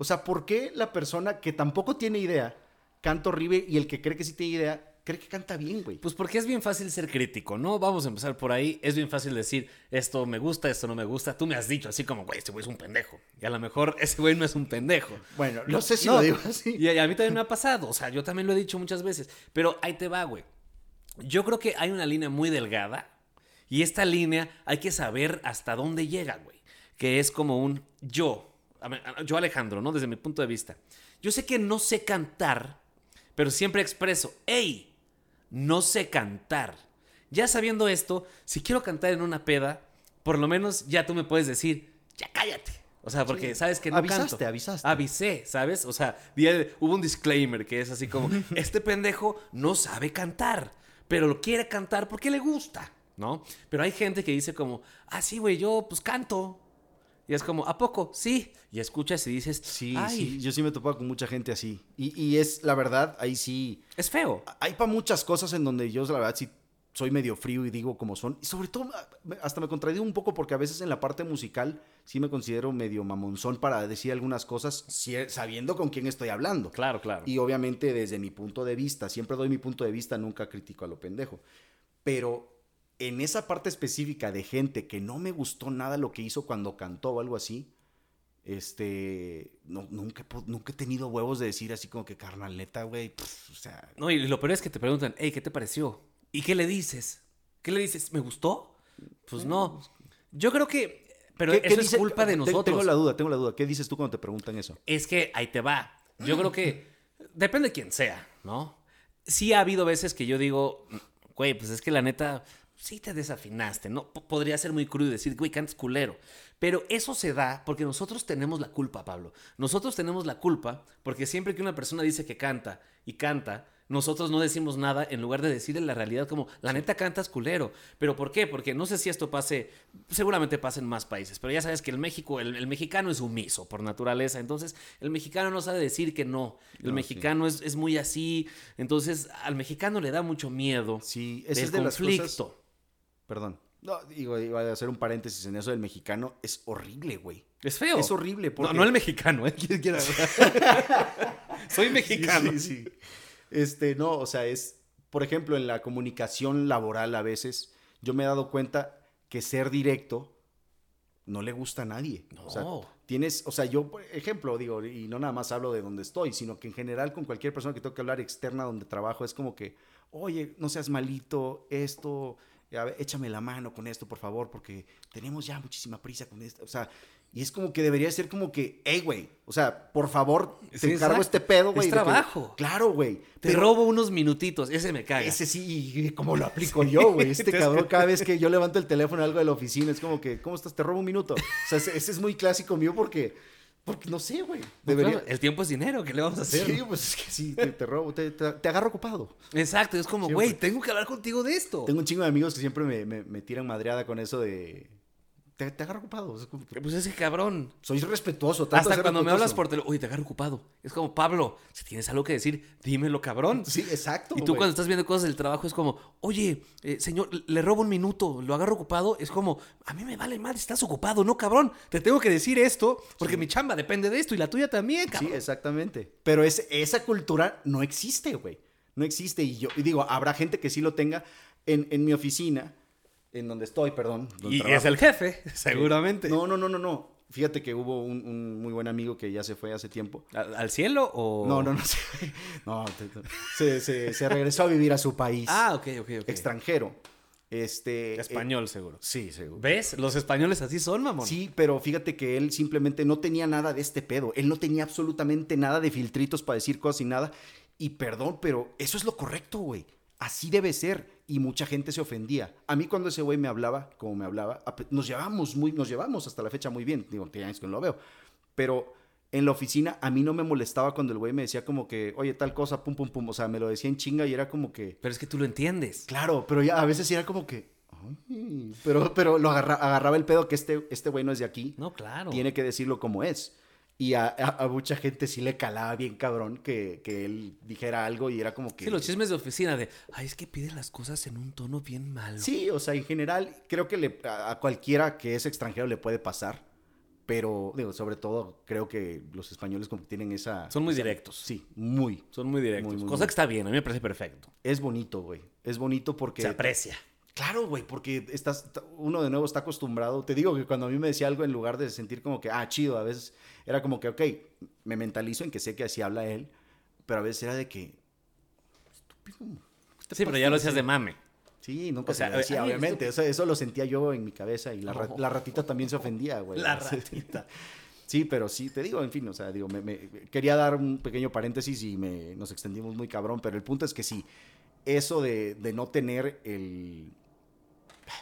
O sea, ¿por qué la persona que tampoco tiene idea canta horrible y el que cree que sí tiene idea cree que canta bien, güey?
Pues porque es bien fácil ser crítico, ¿no? Vamos a empezar por ahí. Es bien fácil decir, esto me gusta, esto no me gusta. Tú me has dicho así como, güey, este güey es un pendejo. Y a lo mejor ese güey no es un pendejo.
Bueno, no sé si
No,
lo digo así.
Y a mí también me ha pasado. O sea, yo también lo he dicho muchas veces. Pero ahí te va, güey. Yo creo que hay una línea muy delgada. Y esta línea hay que saber hasta dónde llega, güey. Que es como un yo. Yo, Alejandro, ¿no? Desde mi punto de vista. Yo sé que no sé cantar, pero siempre expreso, hey, no sé cantar. Ya sabiendo esto, si quiero cantar en una peda, por lo menos ya tú me puedes decir, ya cállate. O sea, porque
Sí.
sabes que no
Avisaste,
canto.
avisaste.
Avisé, ¿sabes? O sea, hubo un disclaimer que es así como, este pendejo no sabe cantar, pero lo quiere cantar porque le gusta, ¿no? Pero hay gente que dice como, ah, sí, güey, yo pues canto. Y es como, ¿a poco? Sí. Y escuchas y dices,
Sí,
ay,
sí, yo sí me he topado con mucha gente así. Y, y es, la verdad, ahí sí...
es feo.
Hay para muchas cosas en donde yo, la verdad, sí soy medio frío y digo como son. Y sobre todo, me- hasta me contradigo un poco porque a veces en la parte musical sí me considero medio mamonzón para decir algunas cosas sabiendo con quién estoy hablando.
Claro, claro.
Y obviamente desde mi punto de vista, siempre doy mi punto de vista, nunca critico a lo pendejo. Pero en esa parte específica de gente que no me gustó nada lo que hizo cuando cantó o algo así, este, no, nunca, nunca he tenido huevos de decir así como que carnal, neta, güey, o sea,
No, y lo peor es que te preguntan, hey, ¿qué te pareció? ¿Y qué le dices? ¿Qué le dices? ¿Me gustó? Pues no. Yo creo que. Pero
¿qué- qué
eso es
dice-
culpa de nosotros.
Tengo la duda, tengo la duda. ¿Qué dices tú cuando te preguntan eso?
Es que ahí te va. Yo creo que. Depende de quién sea, ¿no? Sí ha habido veces que yo digo, güey, pues es que la neta. Sí te desafinaste, ¿no? P- podría ser muy crudo y decir, güey, cantas culero. Pero eso se da porque nosotros tenemos la culpa, Pablo. Nosotros tenemos la culpa porque siempre que una persona dice que canta y canta, nosotros no decimos nada en lugar de decirle la realidad como, la neta cantas culero. ¿Pero por qué? Porque no sé si esto pase, seguramente pasa en más países, pero ya sabes que el México, el, el mexicano es sumiso por naturaleza, entonces el mexicano no sabe decir que no. El
No,
mexicano es, es muy así, entonces al mexicano le da mucho miedo.
Sí, es de las
conflicto.
cosas... Perdón. No, digo, iba a hacer un paréntesis en eso del mexicano. Es horrible, güey.
Es feo.
Es horrible.
No,
Porque...
no el mexicano, ¿eh? Soy mexicano.
Sí, sí, sí. Este, no, o sea, es, por ejemplo, en la comunicación laboral a veces, yo me he dado cuenta que ser directo no le gusta a nadie. O sea,
No.
tienes, o sea, yo, por ejemplo, digo, y no nada más hablo de donde estoy, sino que en general con cualquier persona que tengo que hablar externa donde trabajo, es como que, oye, no seas malito, esto, a ver, échame la mano con esto, por favor, porque tenemos ya muchísima prisa con esto. O sea, y es como que debería ser como que, hey, güey, o sea, por favor, te
Sí,
encargo
exacto.
este pedo,
Es
güey. que-
trabajo.
claro, güey.
Te
pero
robo unos minutitos, ese me caga.
Ese sí, y ¿cómo lo aplico yo, güey? Este
Te-
cabrón, cada vez que yo levanto el teléfono algo de la oficina, es como que, ¿cómo estás? Te robo un minuto. O sea, ese, ese es muy clásico mío porque, porque no sé, güey. Debería.
claro, el tiempo es dinero, ¿qué le vamos a hacer?
Sí, pues es que sí, te, te robo, te, te- te agarro ocupado.
Exacto, es como, güey, tengo que hablar contigo de esto.
Tengo un chingo de amigos que siempre me, me, me tiran madreada con eso de. Te, te agarro ocupado. Es como que
Pues ese cabrón.
soy respetuoso.
Hasta cuando me hablas por teléfono, oye, te agarro ocupado. Es como, Pablo, si tienes algo que decir, dímelo, cabrón.
Sí, exacto.
Y tú cuando estás viendo cosas del trabajo es como, oye, eh, señor, le robo un minuto, lo agarro ocupado. Es como, a mí me vale madre, estás ocupado, no, cabrón. Te tengo que decir esto porque mi chamba depende de esto y la tuya también,
Sí,
cabrón.
exactamente. Pero es, esa cultura no existe, güey. No existe. Y yo y digo, habrá gente que sí lo tenga. En, en mi oficina, en donde estoy, perdón. donde
y
trabajo.
es el jefe, seguramente.
No, no, no, no, no. Fíjate que hubo un, un muy buen amigo que ya se fue hace tiempo.
¿Al, al cielo o...?
No, no, no. Se, no, se, se- se regresó a vivir a su país.
Ah, ok, ok, ok.
extranjero. Este. eh,
Español, seguro.
sí, seguro.
¿Ves? Los españoles así son, mamón.
Sí, pero fíjate que él simplemente no tenía nada de este pedo. Él no tenía absolutamente nada de filtritos para decir cosas y nada. Y perdón, pero eso es lo correcto, güey. Así debe ser. Y mucha gente se ofendía. A mí cuando ese güey me hablaba, como me hablaba, nos llevamos muy, nos llevamos hasta la fecha muy bien. Digo, tiene años que no lo veo. Pero en la oficina a mí no me molestaba cuando el güey me decía como que, oye, tal cosa, pum, pum, pum. O sea, me lo decía en chinga y era como que,
Pero es que tú lo entiendes.
Claro, pero ya a veces era como que. "Ay", Pero, pero lo agarra- agarraba el pedo que este, este güey no es de aquí.
No, claro.
Tiene que decirlo como es. Y a, a- a mucha gente sí le calaba bien cabrón que, que él dijera algo y era como que...
Sí, los chismes de oficina de, ay, es que pide las cosas en un tono bien malo.
Sí, o sea, en general creo que le- a, a cualquiera que es extranjero le puede pasar, pero digo, sobre todo creo que los españoles como que tienen esa...
Son muy
esa-
directos.
Sí, muy.
Son muy directos.
Muy, muy,
cosa
muy.
que está bien, a mí me parece perfecto.
Es bonito, güey. Es bonito porque...
Se aprecia.
Claro, güey, porque estás, uno de nuevo está acostumbrado. Te digo que cuando a mí me decía algo, en lugar de sentir como que, ah, chido, a veces era como que, ok, me mentalizo en que sé que así habla él, pero a veces era de que, estúpido. ¿qué te
Sí, pero ya lo hacías de mame.
Sí, nunca
O sea,
se lo decía,
ay,
obviamente. Eso, eso lo sentía yo en mi cabeza y la, ra-
Oh.
la ratita también se ofendía, güey.
La ratita.
Sí, pero sí, te digo, en fin, o sea, digo, me, me- quería dar un pequeño paréntesis y me, nos extendimos muy cabrón, pero el punto es que sí, eso de, de no tener el,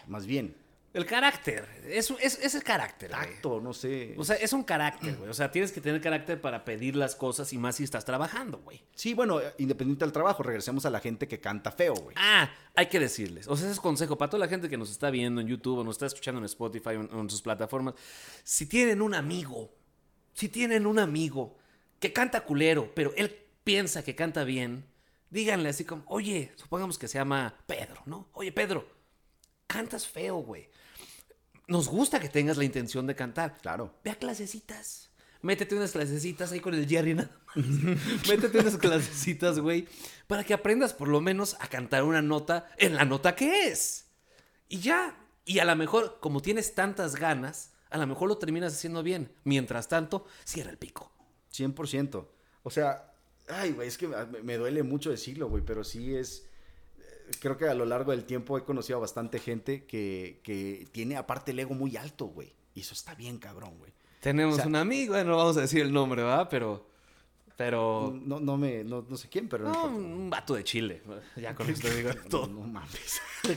más bien,
El carácter. Es, es, es el carácter. güey.
tacto, no sé.
O sea, es un carácter, güey. O sea, tienes que tener carácter para pedir las cosas y más si estás trabajando, güey.
sí, bueno, independiente del trabajo, regresemos a la gente que canta feo, güey.
Ah, hay que decirles. O sea, ese es consejo para toda la gente que nos está viendo en YouTube o nos está escuchando en Spotify o en, o en sus plataformas. Si tienen un amigo, si tienen un amigo que canta culero, pero él piensa que canta bien, díganle así como, oye, supongamos que se llama Pedro, ¿no? Oye, Pedro, cantas feo, güey. Nos gusta que tengas la intención de cantar.
Claro.
Ve a clasecitas. Métete unas clasecitas ahí con el Jerry nada más. Métete unas clasecitas, güey, para que aprendas por lo menos a cantar una nota en la nota que es. Y ya. Y a lo mejor, como tienes tantas ganas, a lo mejor lo terminas haciendo bien. Mientras tanto, cierra el pico.
100%. O sea, ay, güey, es que me, duele mucho decirlo, güey, pero sí es... eh, Creo que a lo largo del tiempo he conocido a bastante gente que, que tiene aparte el ego muy alto, güey. Y eso está bien cabrón, güey.
Tenemos
O sea-
un amigo, no vamos a decir el nombre, ¿verdad? Pero. Pero.
No, no me, no, no sé quién, pero... no
No, un vato de Chile. Ya con esto digo
No,
todo.
no mames.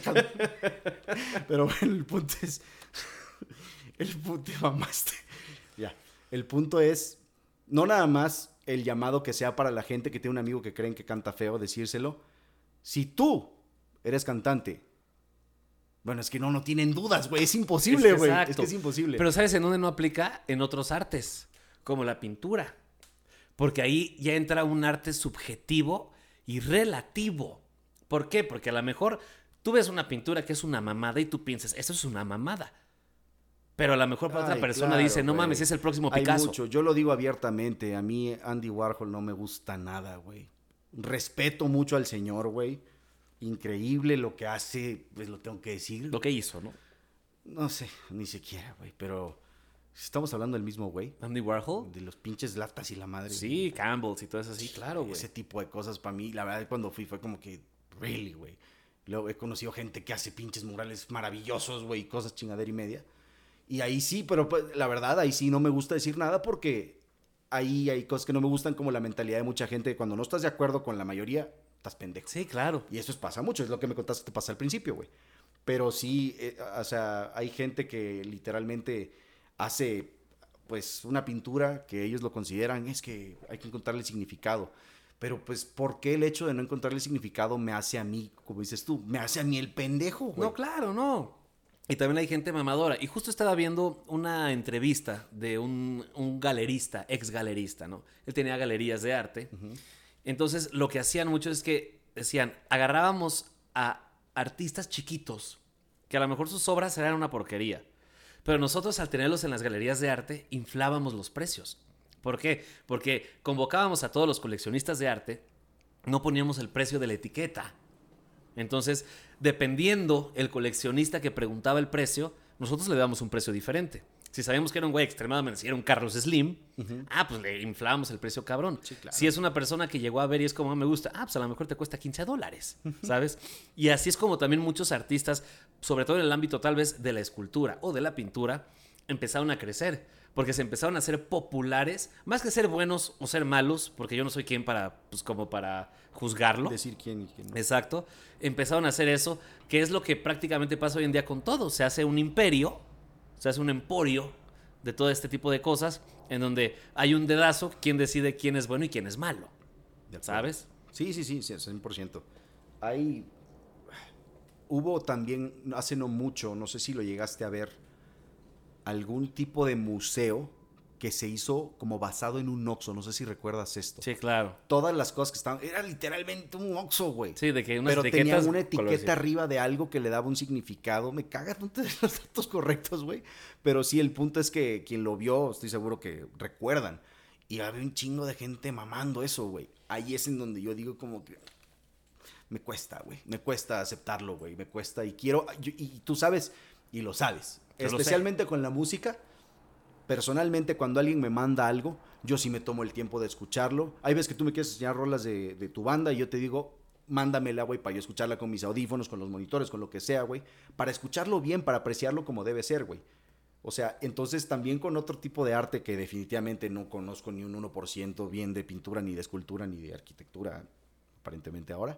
Pero bueno, el punto es. El punto. te mamaste. Ya. El punto es. No nada más el llamado que sea para la gente que tiene un amigo que creen que canta feo, decírselo. Si tú eres cantante. Bueno, es que no, no tienen dudas, güey. Es imposible,
Es que
güey. Es, que es imposible.
Pero ¿sabes en dónde no aplica? En otros artes, como la pintura. Porque ahí ya entra un arte subjetivo y relativo. ¿Por qué? Porque a lo mejor tú ves una pintura que es una mamada y tú piensas, eso es una mamada. Pero a lo mejor para otra persona
claro,
dice, no mames, es el próximo
Hay
Picasso.
mucho. Yo lo digo abiertamente. A mí Andy Warhol no me gusta nada, güey. Respeto mucho al señor, güey. Increíble lo que hace, pues lo tengo que decir.
Lo que hizo, ¿no?
No sé, ni siquiera, güey. Pero estamos hablando del mismo, güey.
Andy Warhol.
De los pinches latas y la madre.
Sí, Campbell's y todo eso así, claro, güey.
Ese tipo de cosas para mí, la verdad, cuando fui fue como que, really, güey. Luego he conocido gente que hace pinches murales maravillosos, güey, cosas chingadera y media. Y ahí sí, pero pues, la verdad, ahí sí no me gusta decir nada porque ahí hay cosas que no me gustan, como la mentalidad de mucha gente. Cuando no estás de acuerdo con la mayoría, estás pendejo.
Sí, claro.
Y eso pasa mucho, es lo que me contaste que te pasa al principio, güey. Pero sí, eh, o sea, hay gente que literalmente hace, pues, una pintura que ellos lo consideran, es que hay que encontrarle significado. Pero, pues, ¿por qué el hecho de no encontrarle significado me hace a mí, como dices tú, me hace a mí el pendejo, güey?
No, claro, no. Y también hay gente mamadora. Y justo estaba viendo una entrevista de un, un galerista, ex galerista, ¿no? Él tenía galerías de arte. Entonces, lo que hacían mucho es que decían, agarrábamos a artistas chiquitos, que a lo mejor sus obras eran una porquería. Pero nosotros, al tenerlos en las galerías de arte, inflábamos los precios. ¿Por qué? Porque convocábamos a todos los coleccionistas de arte, no poníamos el precio de la etiqueta. Entonces, dependiendo el coleccionista que preguntaba el precio, nosotros le damos un precio diferente. Si sabíamos que era un güey extremadamente, si era un Carlos Slim, ah, pues le inflábamos el precio cabrón.
Sí, claro.
Si es una persona que llegó a ver y es como "Ah, me gusta, ah, pues a lo mejor te cuesta 15 dólares, ¿sabes? Y así es como también muchos artistas, sobre todo en el ámbito tal vez de la escultura o de la pintura, empezaron a crecer. Porque se empezaron a hacer populares, más que ser buenos o ser malos, porque yo no soy quien para, pues como para juzgarlo.
Decir quién y quién no.
Exacto. Empezaron a hacer eso, que es lo que prácticamente pasa hoy en día con todo. Se hace un imperio, se hace un emporio de todo este tipo de cosas, en donde hay un dedazo, quién decide quién es bueno y quién es malo. ¿Sabes?
Sí, sí, sí, sí, 100%. Hay... Hubo también, hace no mucho, no sé si lo llegaste a ver, algún tipo de museo que se hizo como basado en un Oxxo. No sé si recuerdas esto.
Sí, claro.
Todas las cosas que estaban. Era literalmente un Oxxo, güey.
Sí, de que unas
Pero tenía una etiqueta arriba de algo que le daba un significado. Me cagas, no te los datos correctos, güey. Pero sí, el punto es que quien lo vio, estoy seguro que recuerdan. Y había un chingo de gente mamando eso, güey. Ahí es en donde yo digo como que... Me cuesta, güey. Me cuesta aceptarlo, güey. Me cuesta y quiero... y tú sabes, y lo sabes. Especialmente con la música. Personalmente, cuando alguien me manda algo, yo sí me tomo el tiempo de escucharlo. Hay veces que tú me quieres enseñar rolas de, de tu banda y yo te digo, mándamela, güey, para yo escucharla con mis audífonos, con los monitores, con lo que sea, güey. Para escucharlo bien, para apreciarlo como debe ser, güey. O sea, entonces también con otro tipo de arte que definitivamente no conozco ni un 1% bien de pintura, ni de escultura, ni de arquitectura, aparentemente ahora,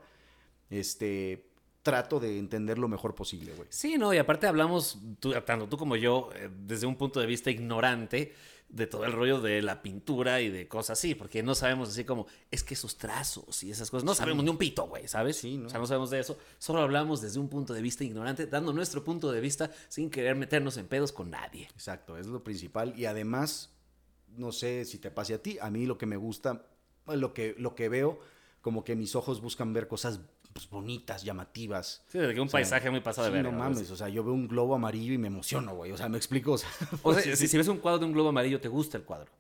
este, trato de entender lo mejor posible, güey.
Sí, no, y aparte hablamos, tú- tanto tú como yo, eh, desde un punto de vista ignorante de todo el rollo de la pintura y de cosas así, porque no sabemos así como, es que esos trazos y esas cosas, no sabemos ni un pito, güey, ¿sabes?
Sí, ¿no?
O sea, no sabemos de eso, solo hablamos desde un punto de vista ignorante, dando nuestro punto de vista sin querer meternos en pedos con nadie.
Exacto, es lo principal. Y además, no sé si te pase a ti, a mí lo que me gusta, lo que, lo que veo, como que mis ojos buscan ver cosas pues, bonitas, llamativas.
Sí, de que un
O sea,
paisaje muy pasado
sí,
de
no
verga,
mames, o sea, yo veo un globo amarillo y me emociono, güey. O sea, me explico. O sea,
O sea, si, si ves un cuadro de un globo amarillo, ¿te gusta el cuadro?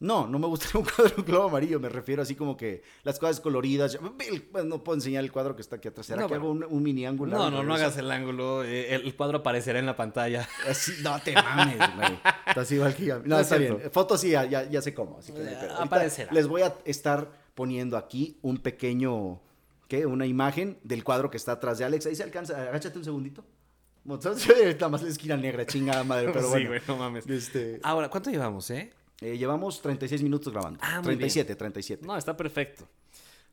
no, no me gusta un cuadro de un globo amarillo. Me refiero así como que las cosas coloridas. No puedo enseñar el cuadro que está aquí atrás. ¿Será
No,
que hago un, un mini ángulo?
No, no, no hagas el ángulo, eh, el cuadro aparecerá en la pantalla.
Así, no te mames, güey. Estás igual que yo. No,
No es
está bien. Fotos sí, ya, ya, ya sé cómo. Así que no
Eh.
Ahorita
aparecerá.
Les voy a estar poniendo aquí un pequeño, ¿qué? Una imagen del cuadro que está atrás de Alex. Ahí se alcanza. Agáchate un segundito. Nada más la esquina negra, chingada madre, pero
sí,
bueno.
güey, no mames.
Este,
Ahora, ¿cuánto llevamos, eh?
eh, llevamos 36 minutos grabando.
Ah, muy
37, 37.
No, está perfecto.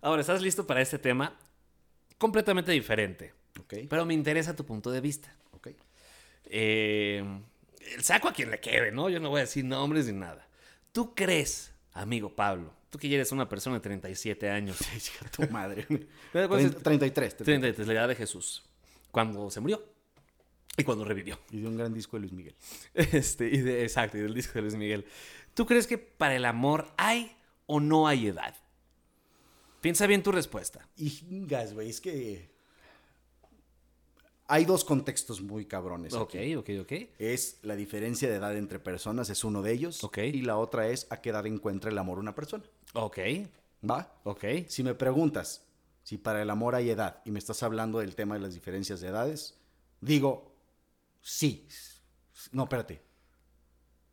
Ahora, ¿estás listo para este tema? Completamente diferente.
Ok,
Pero me interesa tu punto de vista.
ok.
Eh, el saco a quien le quede, ¿no? Yo no voy a decir nombres ni nada. ¿Tú crees, amigo Pablo, tú que ya eres una persona de 37 años,
tu madre.
Pues,
Treinta- 33.
33, la edad de Jesús, cuando se murió y cuando revivió?
Y de un gran disco de Luis Miguel.
Este, y de, exacto, y del disco de Luis Miguel. ¿Tú crees que para el amor hay o no hay edad? Piensa bien tu respuesta.
Y güey, es que hay dos contextos muy cabrones.
Ok,
aquí.
ok, ok.
Es la diferencia de edad entre personas, es uno de ellos.
Ok.
Y la otra es a qué edad encuentra el amor una persona.
Ok,
¿Va?
ok.
Si me preguntas si para el amor hay edad y me estás hablando del tema de las diferencias de edades, digo, sí. No, espérate.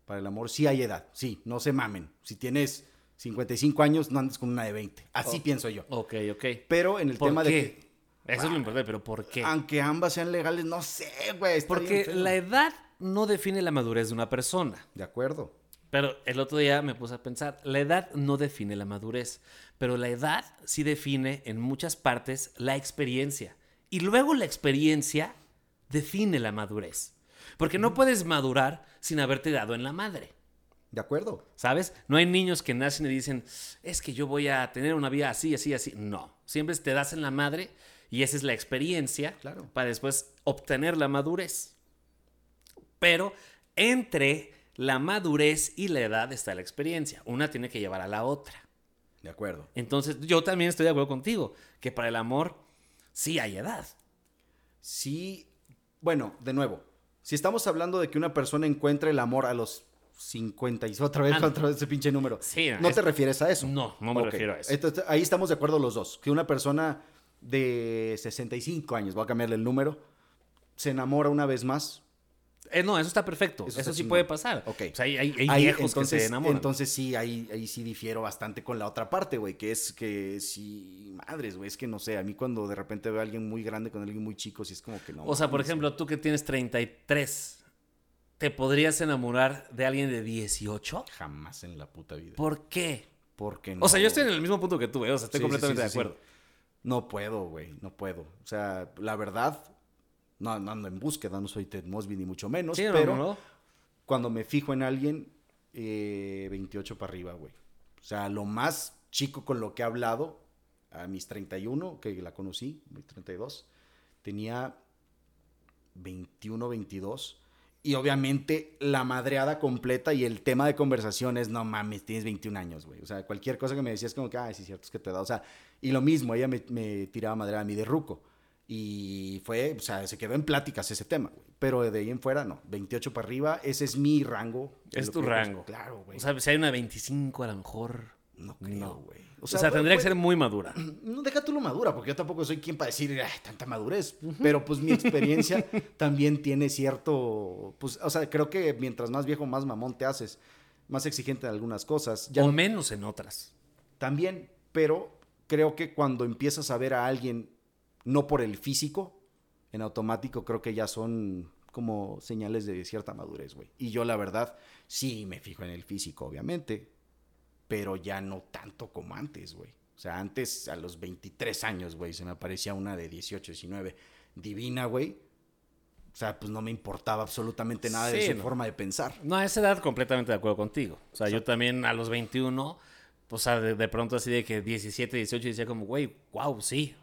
Para el amor sí hay edad, sí, no se mamen. Si tienes 55 años, no andes con una de 20. Así
Oh.
pienso yo.
Ok, ok.
Pero en el
¿Por
tema
qué?
de que,
Eso es lo importante, pero ¿por qué?
aunque ambas sean legales, no sé, güey.
Porque la edad no define la madurez de una persona.
De acuerdo.
Pero el otro día me puse a pensar, la edad no define la madurez, pero la edad sí define en muchas partes la experiencia. Y luego la experiencia define la madurez. Porque no puedes madurar sin haberte dado en la madre.
De acuerdo.
¿Sabes? No hay niños que nacen y dicen, es que yo voy a tener una vida así, así, así. No. Siempre te das en la madre y esa es la experiencia
Claro.
para después obtener la madurez. Pero entre la madurez y la edad está la experiencia. Una tiene que llevar a la otra.
De acuerdo.
Entonces, yo también estoy de acuerdo contigo, que para el amor sí hay edad.
Sí, bueno, de nuevo, si estamos hablando de que una persona encuentra el amor a los 50 y otra vez
Ah,
otra vez ese pinche número.
Sí,
no
es-
te refieres a eso.
No, no me refiero a eso.
Entonces, ahí estamos de acuerdo los dos. Que una persona de 65 años, voy a cambiarle el número, se enamora una vez más.
Eh, no, eso está perfecto.
Eso
Eso,
está
sí puede pasar.
Ok.
O sea, hay, hay- hay
Ahí,
viejos
entonces,
que se enamoran.
entonces sí, ahí, ahí sí difiero bastante con la otra parte, güey, que es que sí, madres, güey, es que no sé, a mí cuando de repente veo a alguien muy grande con alguien muy chico, sí es como que no.
O sea, por ejemplo, tú que tienes 33, ¿te podrías enamorar de alguien de 18?
Jamás en la puta vida.
¿Por qué?
Porque no.
O sea, yo estoy en el mismo punto que tú, ¿eh? O sea, estoy
Sí,
completamente
sí,
de acuerdo.
No puedo, güey, no puedo. O sea, la verdad, no, no ando en búsqueda, no soy Ted Mosby ni mucho menos,
Sí,
pero
no, no.
cuando me fijo en alguien, eh, 28 para arriba, güey. O sea, lo más chico con lo que he hablado, a mis 31, que la conocí, mis 32, tenía 21, 22. Y obviamente la madreada completa y el tema de conversación es, no mames, tienes 21 años, güey. O sea, cualquier cosa que me decías como que, ay, sí, cierto, es que te da. O sea, y lo mismo, ella me, me tiraba madreada a mí de ruco. Y fue, o sea, se quedó en pláticas ese tema, güey. Pero de ahí en fuera, no. 28 para arriba, ese es mi rango.
Es tu rango.
Claro, güey.
O sea, si hay una de 25 a lo mejor.
no creo, güey.
O sea, tendría que ser muy madura.
No, deja tú lo madura, porque yo tampoco soy quien para decir "Ay, tanta madurez. Pero pues mi experiencia también tiene cierto. Pues, o sea, creo que mientras más viejo, más mamón te haces, más exigente en algunas cosas. Ya
o
no-
menos en otras.
también, pero creo que cuando empiezas a ver a alguien no por el físico, en automático creo que ya son como señales de cierta madurez, güey. Y yo la verdad sí me fijo en el físico, obviamente, pero ya no tanto como antes, güey. O sea, antes a los 23 años, güey, se me aparecía una de 18, 19, divina, güey. O sea, pues no me importaba absolutamente nada de
Sí,
su
no.
forma de pensar.
No, a esa edad completamente de acuerdo contigo. O sea, yo también a los 21, pues, o sea, de, de pronto así de que 17, 18, decía como, güey, wow, sí.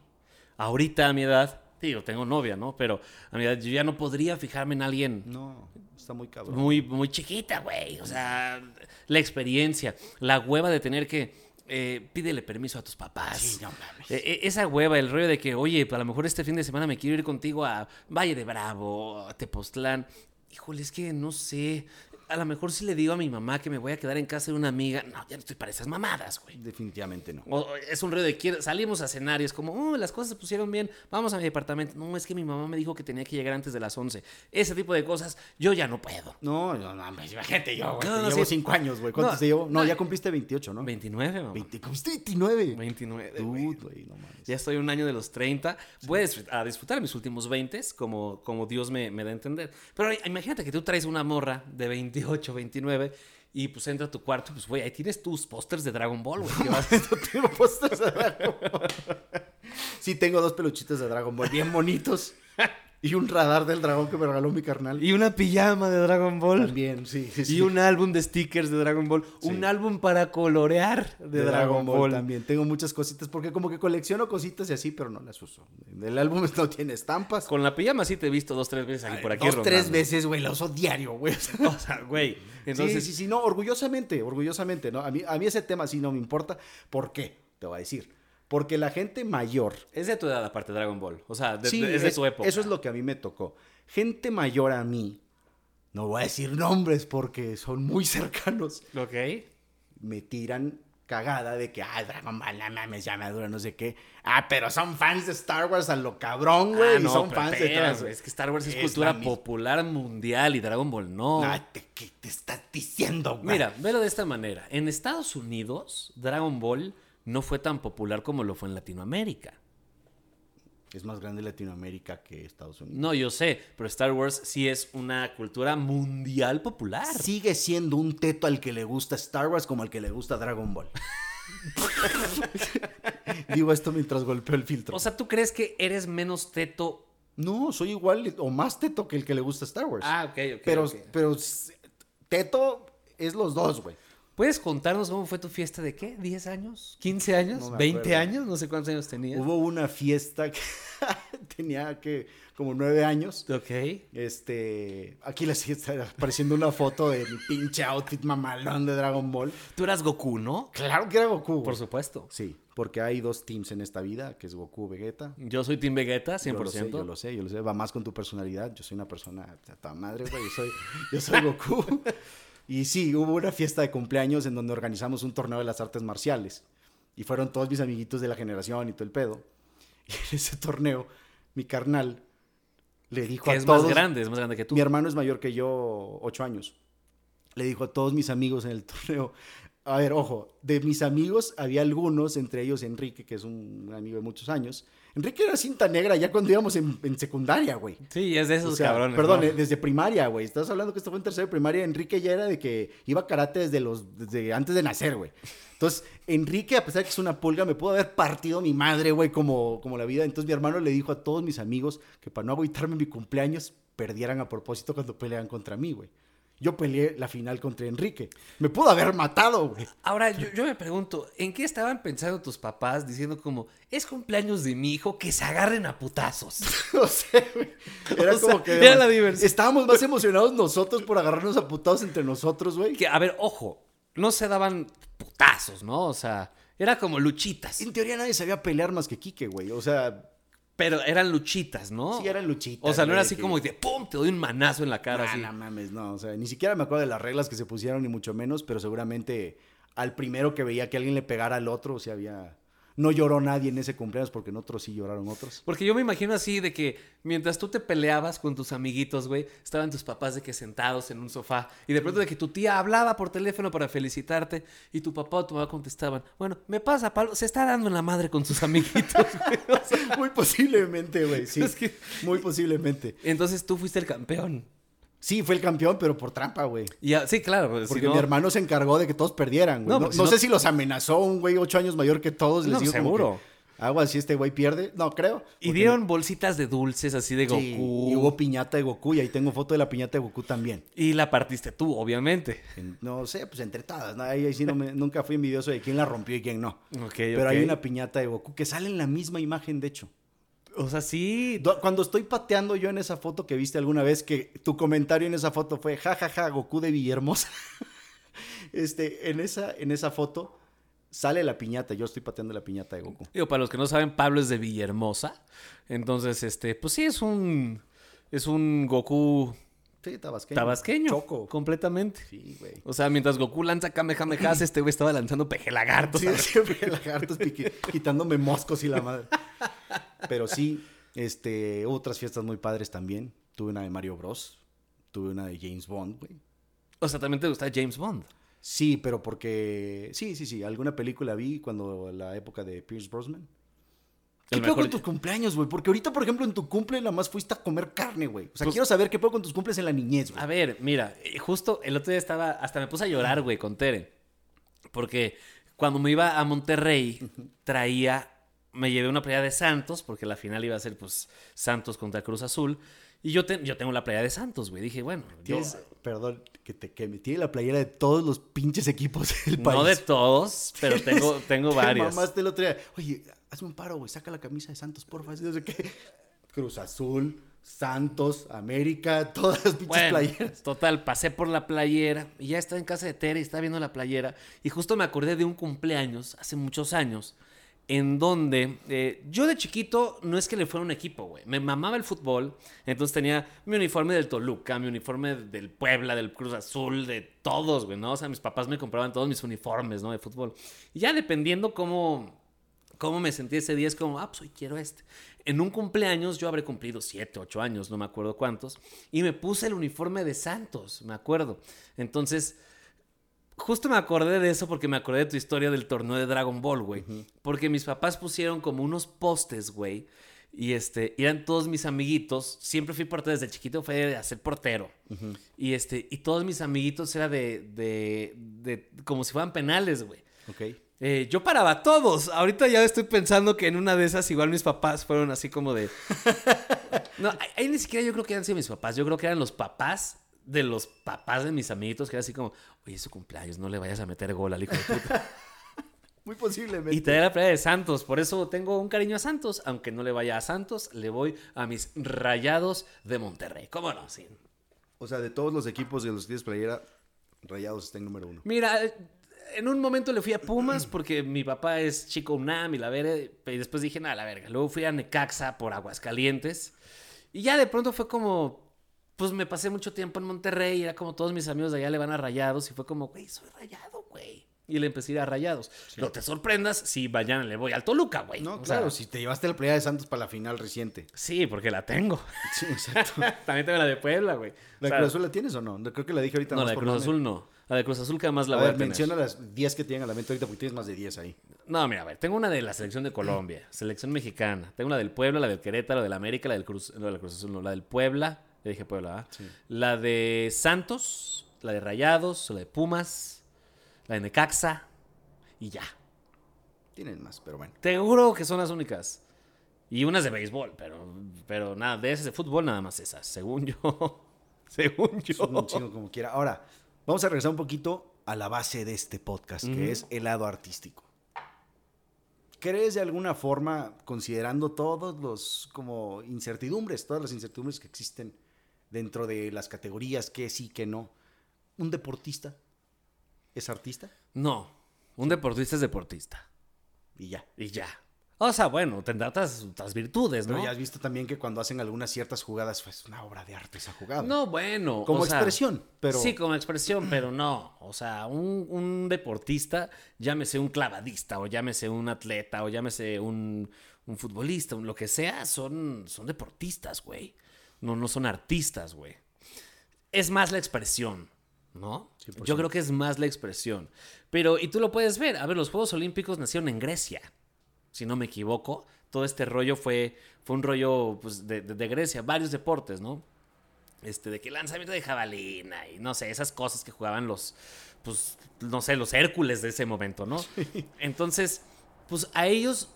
Ahorita a mi edad, digo, tengo novia, ¿no? Pero a mi edad yo ya no podría fijarme en alguien
No, está muy cabrón.
muy, muy chiquita, güey. O sea, la experiencia, la hueva de tener que... eh, pídele permiso a tus papás.
Sí, no mames.
Eh, eh, esa hueva, el rollo de que, oye, a lo mejor este fin de semana me quiero ir contigo a Valle de Bravo, a Tepoztlán. Híjole, es que no sé. A lo mejor si le digo a mi mamá que me voy a quedar en casa de una amiga. No, ya no estoy para esas mamadas, güey.
Definitivamente no.
O- es un rollo de quiero- salimos a cenar y es como, "Oh, las cosas se pusieron bien, vamos a mi departamento. No, es que mi mamá me dijo que tenía que llegar antes de las 11. Ese tipo de cosas yo ya no puedo.
No, no, no, imagínate yo, güey.
No,
te
no,
llevo
sí.
cinco años, güey. ¿Cuántos
No,
te llevo? No,
no,
ya cumpliste 28, ¿no?
29, mamá.
20, cumpliste 29.
29,
Dude,
güey.
no mames.
Ya estoy un año de los 30. Voy a disfr- a disfrutar mis últimos 20 como, como Dios me, me da a entender. Pero imagínate que tú traes una morra de 28, 29 y pues entra a tu cuarto, pues güey, ahí tienes tus pósters de Dragon Ball, güey. que vas-
No tengo pósters de Dragon Ball. Sí, tengo dos peluchitos de Dragon Ball bien bonitos. Y un radar del dragón que me regaló mi carnal.
y una pijama de Dragon Ball.
También, sí, sí, sí.
Y un álbum de stickers de Dragon Ball. Un álbum para colorear de, Dragon, Ball.
también. Tengo muchas cositas porque como que colecciono cositas y así, pero no las uso. El álbum no tiene estampas.
Con la pijama sí te he visto dos, tres veces aquí por aquí.
Dos, tres
rondando.
veces, güey, la uso diario, güey. O sea,
güey.
Entonces,
Entonces,
sí, sí, sí, no, orgullosamente, orgullosamente, ¿no? A mí, a mí ese tema sí no me importa. ¿Por qué? Te voy a decir. Porque la gente mayor.
es de tu edad aparte Dragon Ball. O sea, de-
sí,
de- es de tu época.
Eso es lo que a mí me tocó. Gente mayor a mí, no voy a decir nombres porque son muy cercanos,
Ok.
me tiran cagada de que, ah, Dragon Ball, no mames, ya madura, no sé qué. Ah, pero son fans de Star Wars a lo cabrón, güey.
Ah,
y
no,
son fans de todas.
Es que Star Wars es,
Es
cultura popular mundial y Dragon Ball no.
Te- ¿qué te estás diciendo, güey?
Mira, velo de esta manera. En Estados Unidos, Dragon Ball no fue tan popular como lo fue en Latinoamérica.
Es más grande Latinoamérica que Estados Unidos.
No, yo sé, pero Star Wars sí es una cultura mundial popular.
Sigue siendo un teto al que le gusta Star Wars como al que le gusta Dragon Ball. Digo esto mientras golpeo el filtro.
O sea, ¿tú crees que eres menos teto?
no, soy igual o más teto que el que le gusta Star Wars.
Ah, ok, ok.
pero, pero teto es los dos, güey.
¿Puedes contarnos cómo fue tu fiesta de qué? ¿10 años? ¿15 años?
No me
¿20
acuerdo.
años? No sé cuántos años tenías.
Hubo una fiesta que tenía que como nueve años.
Ok.
Este, aquí les está apareciendo una foto de mi pinche outfit mamalón de Dragon Ball.
Tú eras Goku, ¿no?
Claro que era Goku.
Por supuesto.
Sí, porque hay dos teams en esta vida, que es Goku Vegeta.
Yo soy Team Vegeta, 100%.
Yo lo sé, yo lo sé, yo lo sé. Va más con tu personalidad. Yo soy una persona a madre, güey. Yo soy, yo soy Goku. Y sí, hubo una fiesta de cumpleaños en donde organizamos un torneo de las artes marciales. Y fueron todos mis amiguitos de la generación y todo el pedo. Y en ese torneo, mi carnal le dijo
Que
a
es
todos...
más grande, es más grande que tú.
Mi hermano es mayor que yo, ocho años. Le dijo a todos mis amigos en el torneo. A ver, ojo, de mis amigos había algunos, entre ellos Enrique, que es un amigo de muchos años. Enrique era cinta negra ya cuando íbamos en, en secundaria, güey.
Sí, es de esos
O sea,
cabrones.
Perdón,
¿no?
eh, desde primaria, güey. Estás hablando que esto fue en tercero de primaria. Enrique ya era de que iba a karate desde los desde antes de nacer, güey. Entonces, Enrique, a pesar de que es una pulga, me pudo haber partido mi madre, güey, como, como la vida. Entonces, mi hermano le dijo a todos mis amigos que para no agüitarme en mi cumpleaños, perdieran a propósito cuando peleaban contra mí, güey. Yo peleé la final contra Enrique. Me pudo haber matado, güey.
Ahora, yo, yo me pregunto, ¿en qué estaban pensando tus papás diciendo como, es cumpleaños de mi hijo, que se agarren a putazos?
o sea, güey, era
O
como
sea,
que...
era la diversión.
Estábamos más emocionados nosotros por agarrarnos a putados entre nosotros, güey.
Que, a ver, ojo, no se daban putazos, ¿no? O sea, era como luchitas.
En teoría nadie sabía pelear más que Quique, güey. O sea,
Pero eran luchitas, ¿no?
sí eran luchitas.
O sea, no era así
que-
como de ¡pum! Te doy un manazo en la cara.
Ah,
así.
no mames, no. O sea, ni siquiera me acuerdo de las reglas que se pusieron, ni mucho menos, pero seguramente al primero que veía que alguien le pegara al otro, o sea, había. No lloró nadie en ese cumpleaños porque en otros sí lloraron otros.
Porque yo me imagino así de que mientras tú te peleabas con tus amiguitos, güey, estaban tus papás de que sentados en un sofá y de pronto de que tu tía hablaba por teléfono para felicitarte y tu papá o tu mamá contestaban, bueno, me pasa, Pablo, se está dando en la madre con sus amiguitos. güey". O sea,
Muy posiblemente, güey, sí.
Es que-
Muy posiblemente.
entonces tú fuiste el campeón.
Sí, fue el campeón, pero por trampa, güey.
Ya- sí, claro. pues, si
Porque
no-
mi hermano se encargó de que todos perdieran, güey.
No,
No, sé si los amenazó un güey ocho años mayor que todos. Les
No,
dijo como
seguro.
que, Agua, si este güey pierde. No, creo.
Y dieron bolsitas de dulces así de Goku.
Sí, y hubo piñata de Goku y ahí tengo foto de la piñata de Goku también.
Y la partiste tú, obviamente.
En- No sé, pues entre todas. ¿no? Ahí, ahí sí me- nunca fui envidioso de quién la rompió y quién no.
Ok,
Pero hay una piñata de Goku que sale en la misma imagen, de hecho.
O sea, sí.
Do- Cuando estoy pateando yo en esa foto que viste alguna vez, que tu comentario en esa foto fue jajaja, Goku de Villahermosa. este, en esa, en esa foto sale la piñata. Yo estoy pateando la piñata de Goku.
Digo, para los que no saben, Pablo es de Villahermosa. Entonces, este, pues sí, es un. Es un Goku
Sí, tabasqueño.
tabasqueño.
Choco.
Completamente.
Sí, güey.
O sea, mientras Goku lanza Kamehamehas, este güey estaba lanzando pejelagartos.
Sí, siempre lagartos piqui- quitándome moscos y la madre. Pero sí, este, hubo otras fiestas muy padres también. Tuve una de Mario Bros. Tuve una de James Bond, güey.
O sea, también te gusta James Bond.
Sí, pero porque. Sí, sí, sí. Alguna película vi cuando la época de Pierce Brosnan. ¿Qué pedo
mejor-
con tus cumpleaños, güey? Porque ahorita, por ejemplo, en tu cumple nada más fuiste a comer carne, güey. O sea,
Pues-
quiero saber qué pedo con tus cumples en la niñez, güey.
A ver, mira, eh, justo el otro día estaba, hasta me puse a llorar, güey, con Tere. Porque cuando me iba a Monterrey, traía, me llevé una playa de Santos, porque la final iba a ser, pues, Santos contra Cruz Azul. Y yo, te- yo tengo la playa de Santos, güey. Dije, bueno, yo,
perdón, que te queme. Tiene la playera de todos los pinches equipos del país.
no de todos, pero tengo, tengo
Te
varias.
mamaste el otro día. Oye, hazme un paro, güey. Saca la camisa de Santos, porfa. así, No sé qué. Cruz Azul, Santos, América, todas las pinches
Bueno,
playeras.
total, pasé por la playera y ya estaba en casa de Tere y estaba viendo la playera y justo me acordé de un cumpleaños hace muchos años en donde eh, yo de chiquito no es que le fuera un equipo, güey. Me mamaba el fútbol, entonces tenía mi uniforme del Toluca, mi uniforme del Puebla, del Cruz Azul, de todos, güey, ¿no? O sea, mis papás me compraban todos mis uniformes, ¿no? De fútbol. Y ya dependiendo cómo, cómo me sentí ese día, es como, ah, pues hoy quiero este. En un cumpleaños yo habré cumplido 7, 8 años, no me acuerdo cuántos, y me puse el uniforme de Santos, me acuerdo. Entonces, justo me acordé de eso porque me acordé de tu historia del torneo de Dragon Ball, güey. Porque mis papás pusieron como unos postes, güey. Y este, eran todos mis amiguitos. Siempre fui portero desde chiquito, fue de hacer portero. Y este, y todos mis amiguitos era de, de, de, como si fueran penales, güey.
Ok.
Eh, yo paraba todos. Ahorita ya estoy pensando que en una de esas igual mis papás fueron así como de... No, ahí- ahí ni siquiera yo creo que eran sido mis papás. Yo creo que eran los papás de los papás de mis amiguitos que era así como, oye, es su cumpleaños, no le vayas a meter gol al hijo de puta.
Muy posiblemente.
y traía la playa de Santos. Por eso tengo un cariño a Santos. Aunque no le vaya a Santos, le voy a mis rayados de Monterrey. ¿Cómo no? Sí.
O sea, de todos los equipos de los que tienes playera, Rayados está en número uno.
Mira, eh, en un momento le fui a Pumas porque mi papá es chico UNAM y la verga. Y después dije, nada, la verga. Luego fui a Necaxa por Aguascalientes. Y ya de pronto fue como, pues me pasé mucho tiempo en Monterrey. Y era como todos mis amigos de allá le van a rayados. Y fue como, güey, soy rayado, güey. Y le empecé a ir a rayados. No te sorprendas si mañana le voy al Toluca, güey.
No,
O sea,
claro, si te llevaste la playera de Santos para la final reciente.
Sí, porque la tengo.
Sí, exacto.
También tengo la de Puebla, güey.
¿La
O sea,
Cruz Azul la tienes o no? Creo que la dije ahorita
No, la de Cruz. Azul no. La de Cruz Azul que además la
A
voy
ver,
a tener.
menciona las 10 que tienen a la mente ahorita porque tienes más de 10 ahí.
No, mira, a ver, tengo una de la selección de Colombia, selección mexicana. Tengo la del Puebla, la del Querétaro, la del América, la del Cruz, no, la Cruz Azul, no, la del Puebla, le dije Puebla, ¿ah?
Sí.
La de Santos, la de Rayados, la de Pumas, la de Necaxa y ya.
Tienen más, pero bueno.
Te juro que son las únicas. Y unas de béisbol, pero, pero nada, de esas de fútbol nada más esas, según yo. Según yo.
Son un chingo como quiera. Ahora, vamos a regresar un poquito a la base de este podcast, que es el lado artístico. ¿Crees de alguna forma, considerando todos los como incertidumbres, todas las incertidumbres que existen dentro de las categorías, que sí, que no, un deportista es artista?
No, un deportista es deportista.
Y ya.
Y ya. O sea, bueno, tendrá otras, otras virtudes,
Pero
¿no?
ya has visto también que cuando hacen algunas ciertas jugadas, pues una obra de arte esa jugada.
No, bueno.
como
o sea,
expresión, pero
Sí, como expresión, pero no. O sea, un, un deportista, llámese un clavadista, o llámese un atleta, o llámese un, un futbolista, un lo que sea, son, son deportistas, güey. No, no son artistas, güey. Es más la expresión, ¿no?
100%.
Yo creo que es más la expresión. Pero, y tú lo puedes ver. A ver, los Juegos Olímpicos nacieron en Grecia, si no me equivoco. Todo este rollo fue, fue un rollo pues, de, de- de Grecia, varios deportes, ¿no? este, de que lanzamiento de jabalina y no sé, esas cosas que jugaban los, pues, no sé, los Hércules de ese momento, ¿no? Entonces, pues a ellos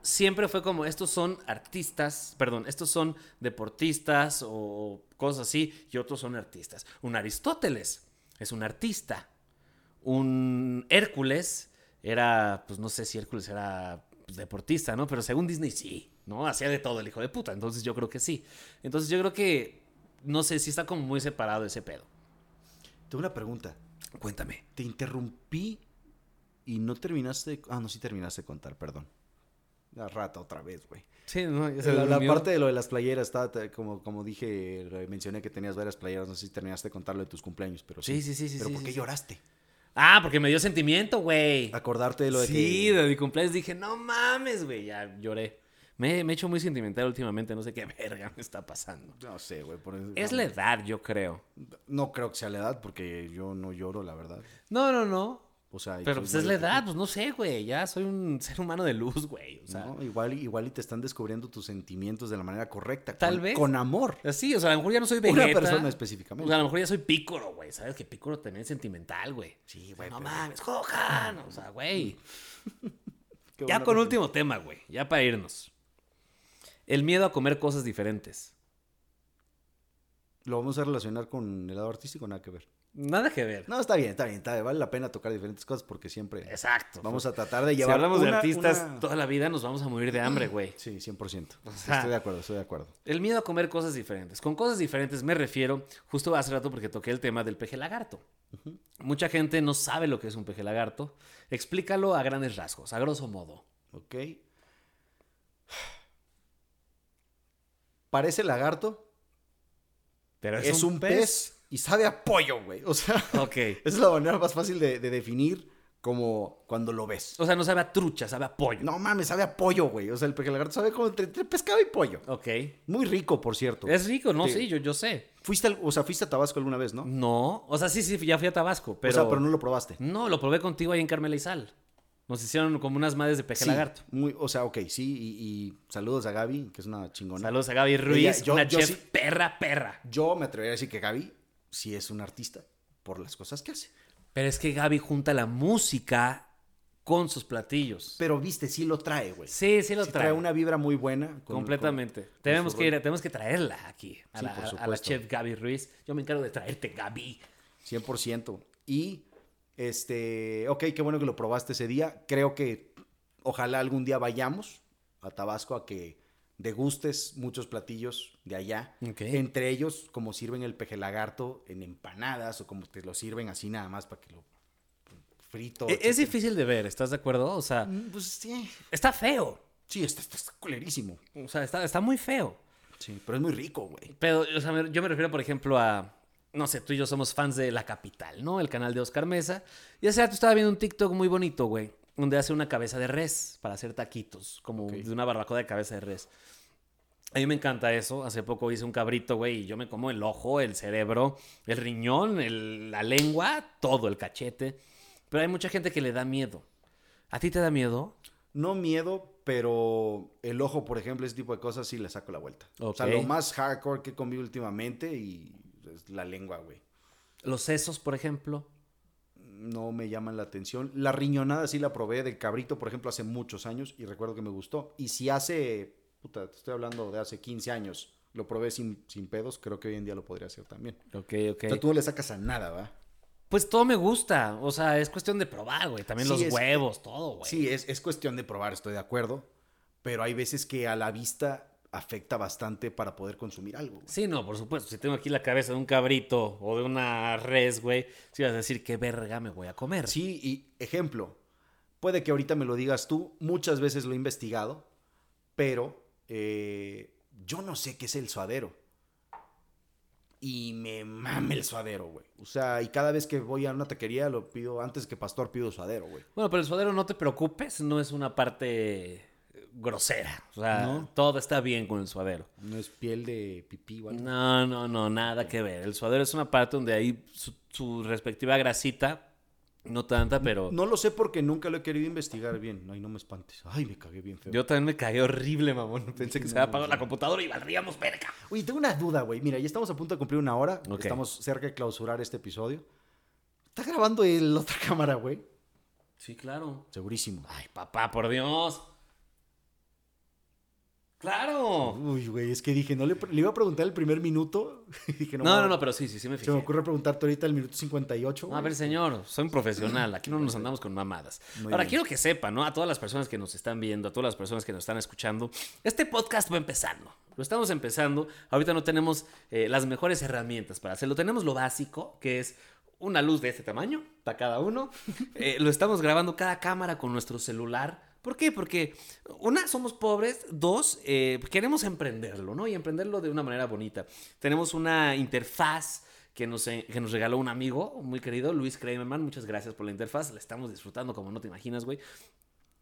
siempre fue como, estos son artistas, perdón, estos son deportistas o cosas así, y otros son artistas. Un Aristóteles es un artista. Un Hércules era, pues no sé si Hércules era pues, deportista, ¿no? Pero según Disney sí, ¿no? Hacía de todo el hijo de puta, entonces yo creo que sí. Entonces yo creo que, no sé, si está como muy separado ese pedo.
tengo una pregunta.
Cuéntame.
Te interrumpí y no terminaste. Ah, no, sí terminaste de contar, perdón. La rata otra vez, güey.
Sí, no, ya
La, la parte de lo de las playeras, te- como, como dije, re- mencioné que tenías varias playeras. No sé si terminaste de contar lo de tus cumpleaños, pero sí.
Sí, sí, sí, sí,
Pero
sí,
¿por
sí,
qué
sí.
lloraste?
Ah, porque me dio sentimiento, güey.
Acordarte de lo de
Sí,
que.
de mi cumpleaños dije, no mames, güey, ya lloré. Me, me he hecho muy sentimental últimamente, no sé qué verga me está pasando.
No sé, güey. por eso-
Es
no,
la edad, yo creo.
No creo que sea la edad, porque yo no lloro, la verdad.
No, no, no.
O sea,
Pero
soy
pues es la edad, pues no sé, güey. Ya soy un ser humano de luz, güey. O sea,
No, igual, igual y te están descubriendo tus sentimientos de la manera correcta.
Tal
con-
vez.
Con amor.
así, o sea, a lo mejor ya no soy
Una
Vegeta.
persona
O
específicamente.
sea, a lo mejor ya soy Pícoro, güey. ¿Sabes que Pícoro también es sentimental, güey?
Sí, güey.
No
pero-
mames, Gohan. O sea, güey. Ya con último tema, güey. Ya para irnos. El miedo a comer cosas diferentes.
¿Lo vamos a relacionar con el lado artístico? Nada que ver.
Nada que ver.
No, está bien, está bien. está bien. Vale la pena tocar diferentes cosas porque siempre
Exacto.
vamos a tratar de
si
llevar.
hablamos de artistas
una-
toda la vida, nos vamos a morir de hambre, güey.
Sí, 100%.
sea-
Estoy de acuerdo, estoy de acuerdo.
El miedo a comer cosas diferentes. Con cosas diferentes me refiero, justo hace rato porque toqué el tema del peje lagarto. Mucha gente no sabe lo que es un peje lagarto. Explícalo a grandes rasgos, a grosso modo.
Ok. Parece lagarto,
Pero
es, un pez? Y sabe a pollo, güey. O sea,
Ok.
esa es la manera más fácil de, de definir como cuando lo ves.
O sea, no sabe a trucha, sabe a pollo.
No mames, sabe a pollo, güey. O sea, el lagarto sabe como entre, entre pescado y pollo.
Ok.
Muy rico, por cierto.
Es rico, ¿no?
Sí.
Sí, yo, yo sé.
Fuiste, al- o sea, fuiste a Tabasco alguna vez, ¿no?
No. O sea, sí, sí, ya fui a Tabasco, pero...
O sea, pero no lo probaste.
No, lo probé contigo ahí en Carmela y Sal. Nos hicieron como unas madres de peje
Sí,
lagarto.
Muy, o sea, ok, sí. Y, y saludos a Gaby, que es una chingona.
Saludos a Gaby Ruiz,
Ella- yo-
una
yo
chef
sí-
perra, perra.
Yo me atrevería a decir que Gaby sí es un artista por las cosas que hace.
Pero es que Gaby junta la música con sus platillos.
Pero viste, sí lo trae, güey.
Sí, sí lo
Sí
trae.
trae una vibra muy buena. con-
Completamente.
con-
tenemos, que ir, tenemos que traerla aquí, a,
Sí,
la,
por
a- la chef Gaby Ruiz. Yo me encargo de traerte, Gaby.
100%. Y, este, ok, qué bueno que lo probaste ese día. Creo que ojalá algún día vayamos a Tabasco a que degustes muchos platillos de allá. Entre ellos, como sirven el peje lagarto en empanadas o como te lo sirven así nada más para que lo frito.
E- Es difícil de ver, ¿estás de acuerdo? O sea,
Mm, Pues sí,
está feo.
sí, está, está, está culerísimo.
O sea, está, está muy feo.
Sí, pero es muy rico, güey.
Pero, o sea, yo me refiero, por ejemplo, a. No sé, tú y yo somos fans de La Capital, ¿no? El canal de Oscar Mesa. Y hace rato estaba viendo un TikTok muy bonito, güey. Donde hace una cabeza de res para hacer taquitos. Como de una barbacoa de cabeza de res. A mí me encanta eso. Hace poco hice un cabrito, güey, y yo me como el ojo, el cerebro, el riñón, el- la lengua, todo, el cachete. Pero hay mucha gente que le da miedo. ¿A ti te da miedo?
No miedo, pero el ojo, por ejemplo, ese tipo de cosas sí le saco la vuelta. O sea, lo más hardcore que he comido últimamente y es la lengua, güey.
Los sesos, por ejemplo.
No me llaman la atención. La riñonada sí la probé del cabrito, por ejemplo, hace muchos años y recuerdo que me gustó. Y si hace, puta, te estoy hablando de hace 15 años, Lo probé sin, sin pedos, creo que hoy en día lo podría hacer también.
Ok, ok.
O sea, tú no le sacas a nada, ¿va?
Pues todo me gusta. O sea, es cuestión de probar, güey. También
Sí,
los
es-
huevos, todo, güey.
Sí, es, es cuestión de probar, estoy de acuerdo. Pero hay veces que a la vista afecta bastante para poder consumir algo. güey.
Sí, no, por supuesto. Si tengo aquí la cabeza de un cabrito o de una res, güey, si vas a decir qué verga me voy a comer.
Sí, y ejemplo, puede que ahorita me lo digas tú, muchas veces lo he investigado, pero eh, yo no sé qué es el suadero. Y me mame el suadero, güey. O sea, y cada vez que voy a una taquería lo pido, antes que pastor pido suadero, güey.
Bueno, pero el suadero no te preocupes, no es una parte grosera. O sea,
No.
todo está bien con el suadero.
No es piel de pipí, ¿vale?
No, no, no, nada que ver. El suadero es una parte donde hay su, su respectiva grasita, no tanta, pero
No lo sé porque nunca lo he querido investigar bien. Ay, no me espantes. Ay, me cagué bien feo.
yo también me caí horrible, mamón. Pensé que se había apagado la computadora y valdríamos verga.
Oye, tengo una duda, güey. Mira, ya estamos a punto de cumplir una hora.
Ok.
Estamos cerca de clausurar este episodio. ¿Está grabando el otra cámara, güey?
Sí, claro.
Segurísimo.
Ay, papá, por Dios. Claro.
Uy, güey, es que dije, no le, le iba a preguntar el primer minuto. Dije, no,
No, no, pero sí, sí, sí me
Se
fijé.
me ocurre preguntarte ahorita el minuto 58.
No, a
güey.
ver, señor, soy un profesional. Aquí no nos andamos con mamadas.
Muy
Ahora,
bien.
quiero que sepan, ¿no? A todas las personas que nos están viendo, a todas las personas que nos están escuchando, este podcast va empezando. Lo estamos empezando. Ahorita no tenemos eh, las mejores herramientas para hacerlo. Tenemos lo básico, que es una luz de este tamaño para cada uno. Eh, lo estamos grabando cada cámara con nuestro celular. ¿Por qué? Porque, una, somos pobres. Dos, eh, queremos emprenderlo, ¿no? Y emprenderlo de una manera bonita. Tenemos una interfaz que nos, eh, que nos regaló un amigo muy querido, Luis Kramerman. Muchas gracias por la interfaz. La estamos disfrutando como no te imaginas, güey.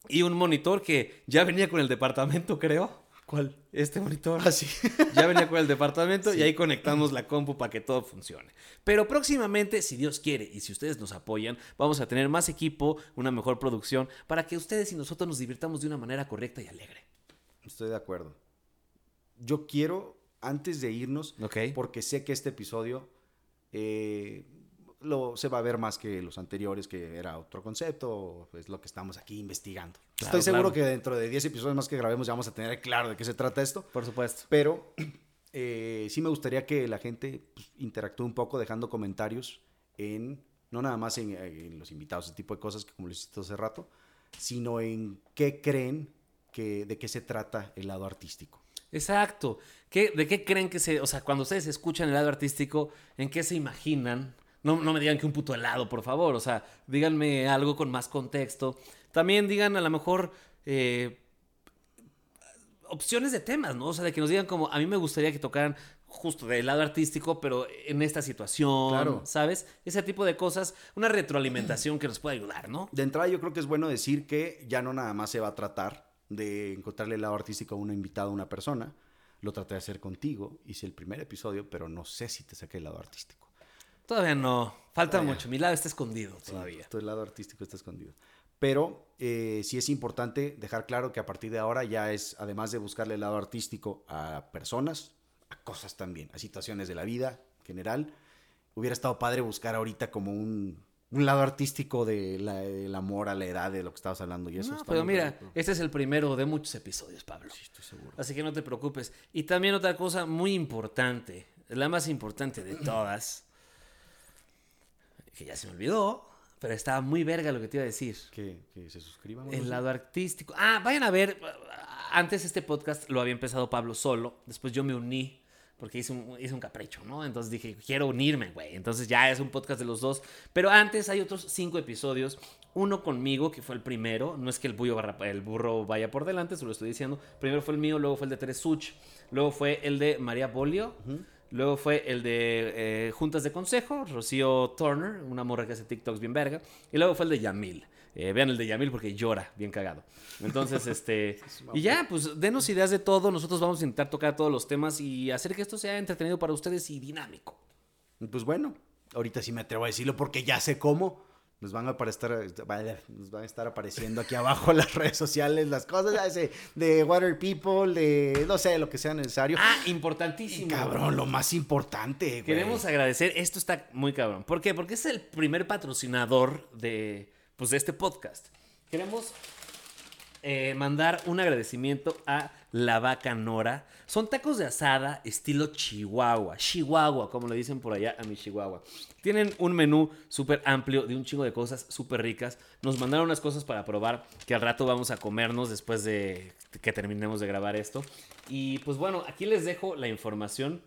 Y un monitor que ya venía con el departamento, creo.
¿Cuál?
Este monitor.
Ah, sí.
Ya venía con el departamento y ahí conectamos la compu para que todo funcione. Pero próximamente, si Dios quiere y si ustedes nos apoyan, vamos a tener más equipo, una mejor producción, para que ustedes y nosotros nos divirtamos de una manera correcta y alegre.
Estoy de acuerdo. Yo quiero, antes de irnos, porque sé que este episodio eh, lo, se va a ver más que los anteriores, que era otro concepto, es lo que estamos aquí investigando.
Claro,
Estoy seguro
claro.
que dentro de 10 episodios más que grabemos ya vamos a tener claro de qué se trata esto.
Por supuesto.
Pero eh, sí me gustaría que la gente pues, interactúe un poco dejando comentarios en, no nada más en, en los invitados, ese tipo de cosas que como lo hiciste hace rato, sino en qué creen que, de qué se trata el lado artístico.
Exacto. ¿Qué, ¿De qué creen que se... O sea, cuando ustedes escuchan el lado artístico, ¿en qué se imaginan? No, no me digan que un puto helado, por favor. O sea, díganme algo con más contexto. También digan a lo mejor eh, opciones de temas, ¿no? O sea, de que nos digan como, a mí me gustaría que tocaran justo del lado artístico, pero en esta situación,
Claro.
¿sabes? Ese tipo de cosas, una retroalimentación que nos puede ayudar, ¿no?
De entrada yo creo que es bueno decir que ya no nada más se va a tratar de encontrarle el lado artístico a una invitada, a una persona. Lo traté de hacer contigo, hice el primer episodio, pero no sé si te saqué el lado artístico.
Todavía no. Falta
Todavía.
mucho. Mi lado está escondido todavía.
Tu lado artístico está escondido. Pero eh, sí es importante dejar claro que a partir de ahora ya es, además de buscarle el lado artístico a personas, a cosas también, a situaciones de la vida en general, hubiera estado padre buscar ahorita como un, un lado artístico de la- del amor a la edad de lo que estabas hablando y eso.
No,
está
pero mira, este es el primero de muchos episodios, Pablo.
Sí, estoy seguro.
Así que no te preocupes. Y también otra cosa muy importante, la más importante de todas, que ya se me olvidó, pero estaba muy verga lo que te iba a decir.
Que, que se suscriban.
El lado artístico. Ah, vayan a ver. Antes este podcast lo había empezado Pablo solo. Después yo me uní porque hice un, hice un capricho, ¿no? Entonces dije, quiero unirme, güey. Entonces ya es un podcast de los dos. Pero antes hay otros cinco episodios. Uno conmigo, que fue el primero. No es que el, bullo barra- el burro vaya por delante, se lo estoy diciendo. Primero fue el mío, luego fue el de Teresuch. Luego fue el de María Bolio. Luego fue el de eh, Juntas de Consejo, Rocío Turner, una morra que hace TikToks bien verga. Y luego fue el de Yamil. Eh, vean el de Yamil porque llora, bien cagado. Entonces, este. y ya, pues denos ideas de todo. Nosotros vamos a intentar tocar todos los temas y hacer que esto sea entretenido para ustedes y dinámico.
Pues bueno, ahorita sí me atrevo a decirlo porque ya sé cómo. Nos van a aparecer, nos van a estar apareciendo aquí abajo en las redes sociales las cosas de Water People, de no sé, lo que sea necesario.
Ah, importantísimo.
cabrón, lo más importante, güey.
Queremos agradecer, esto está muy cabrón. ¿Por qué? Porque es el primer patrocinador de, pues, de este podcast. Queremos eh, mandar un agradecimiento a La Vaca Nora. Son tacos de asada estilo Chihuahua. Chihuahua, como le dicen por allá a mi Chihuahua. Tienen un menú súper amplio de un chingo de cosas súper ricas. Nos mandaron unas cosas para probar que al rato vamos a comernos después de que terminemos de grabar esto. Y pues bueno, aquí les dejo la información.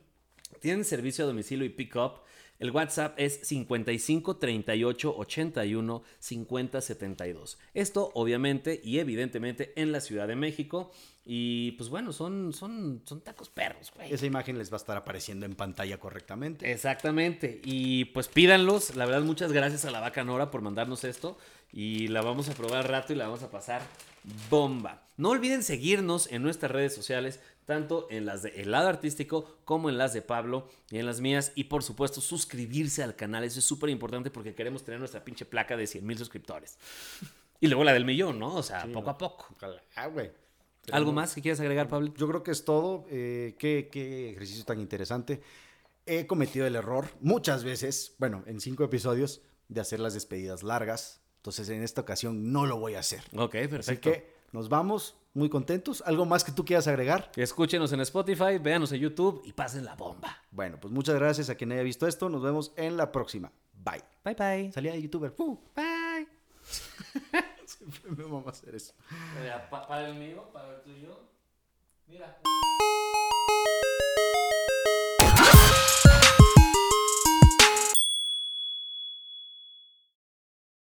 Tienen servicio a domicilio y pick-up. El WhatsApp es 55 38 81 50 72. Esto obviamente y evidentemente en la Ciudad de México. Y pues bueno, son, son, son tacos perros, güey.
Esa imagen les va a estar apareciendo en pantalla correctamente.
Exactamente. Y pues pídanlos. La verdad, muchas gracias a la vaca Nora por mandarnos esto. Y la vamos a probar rato y la vamos a pasar bomba. No olviden seguirnos en nuestras redes sociales, tanto en las de El Lado Artístico como en las de Pablo y en las mías. Y por supuesto, suscribirse al canal. Eso es súper importante porque queremos tener nuestra pinche placa de 100 mil suscriptores. Y luego la del millón, ¿no? O sea,
Sí,
poco
no.
a poco.
Ah, güey.
¿Algo más que quieras agregar, Pablo?
Yo creo que es todo. Eh, qué, qué ejercicio tan interesante. He cometido el error muchas veces, bueno, en cinco episodios, de hacer las despedidas largas. Entonces, en esta ocasión no lo voy a hacer.
Ok,
Así
perfecto.
que nos vamos muy contentos. ¿Algo más que tú quieras agregar?
Escúchenos en Spotify, véanos en YouTube y pasen la bomba.
Bueno, pues muchas gracias a quien haya visto esto. Nos vemos en la próxima. Bye.
Bye bye.
Salía de youtuber. Uh,
Bye.
siempre me vamos a hacer eso.
Para el mío, para el tuyo. Mira.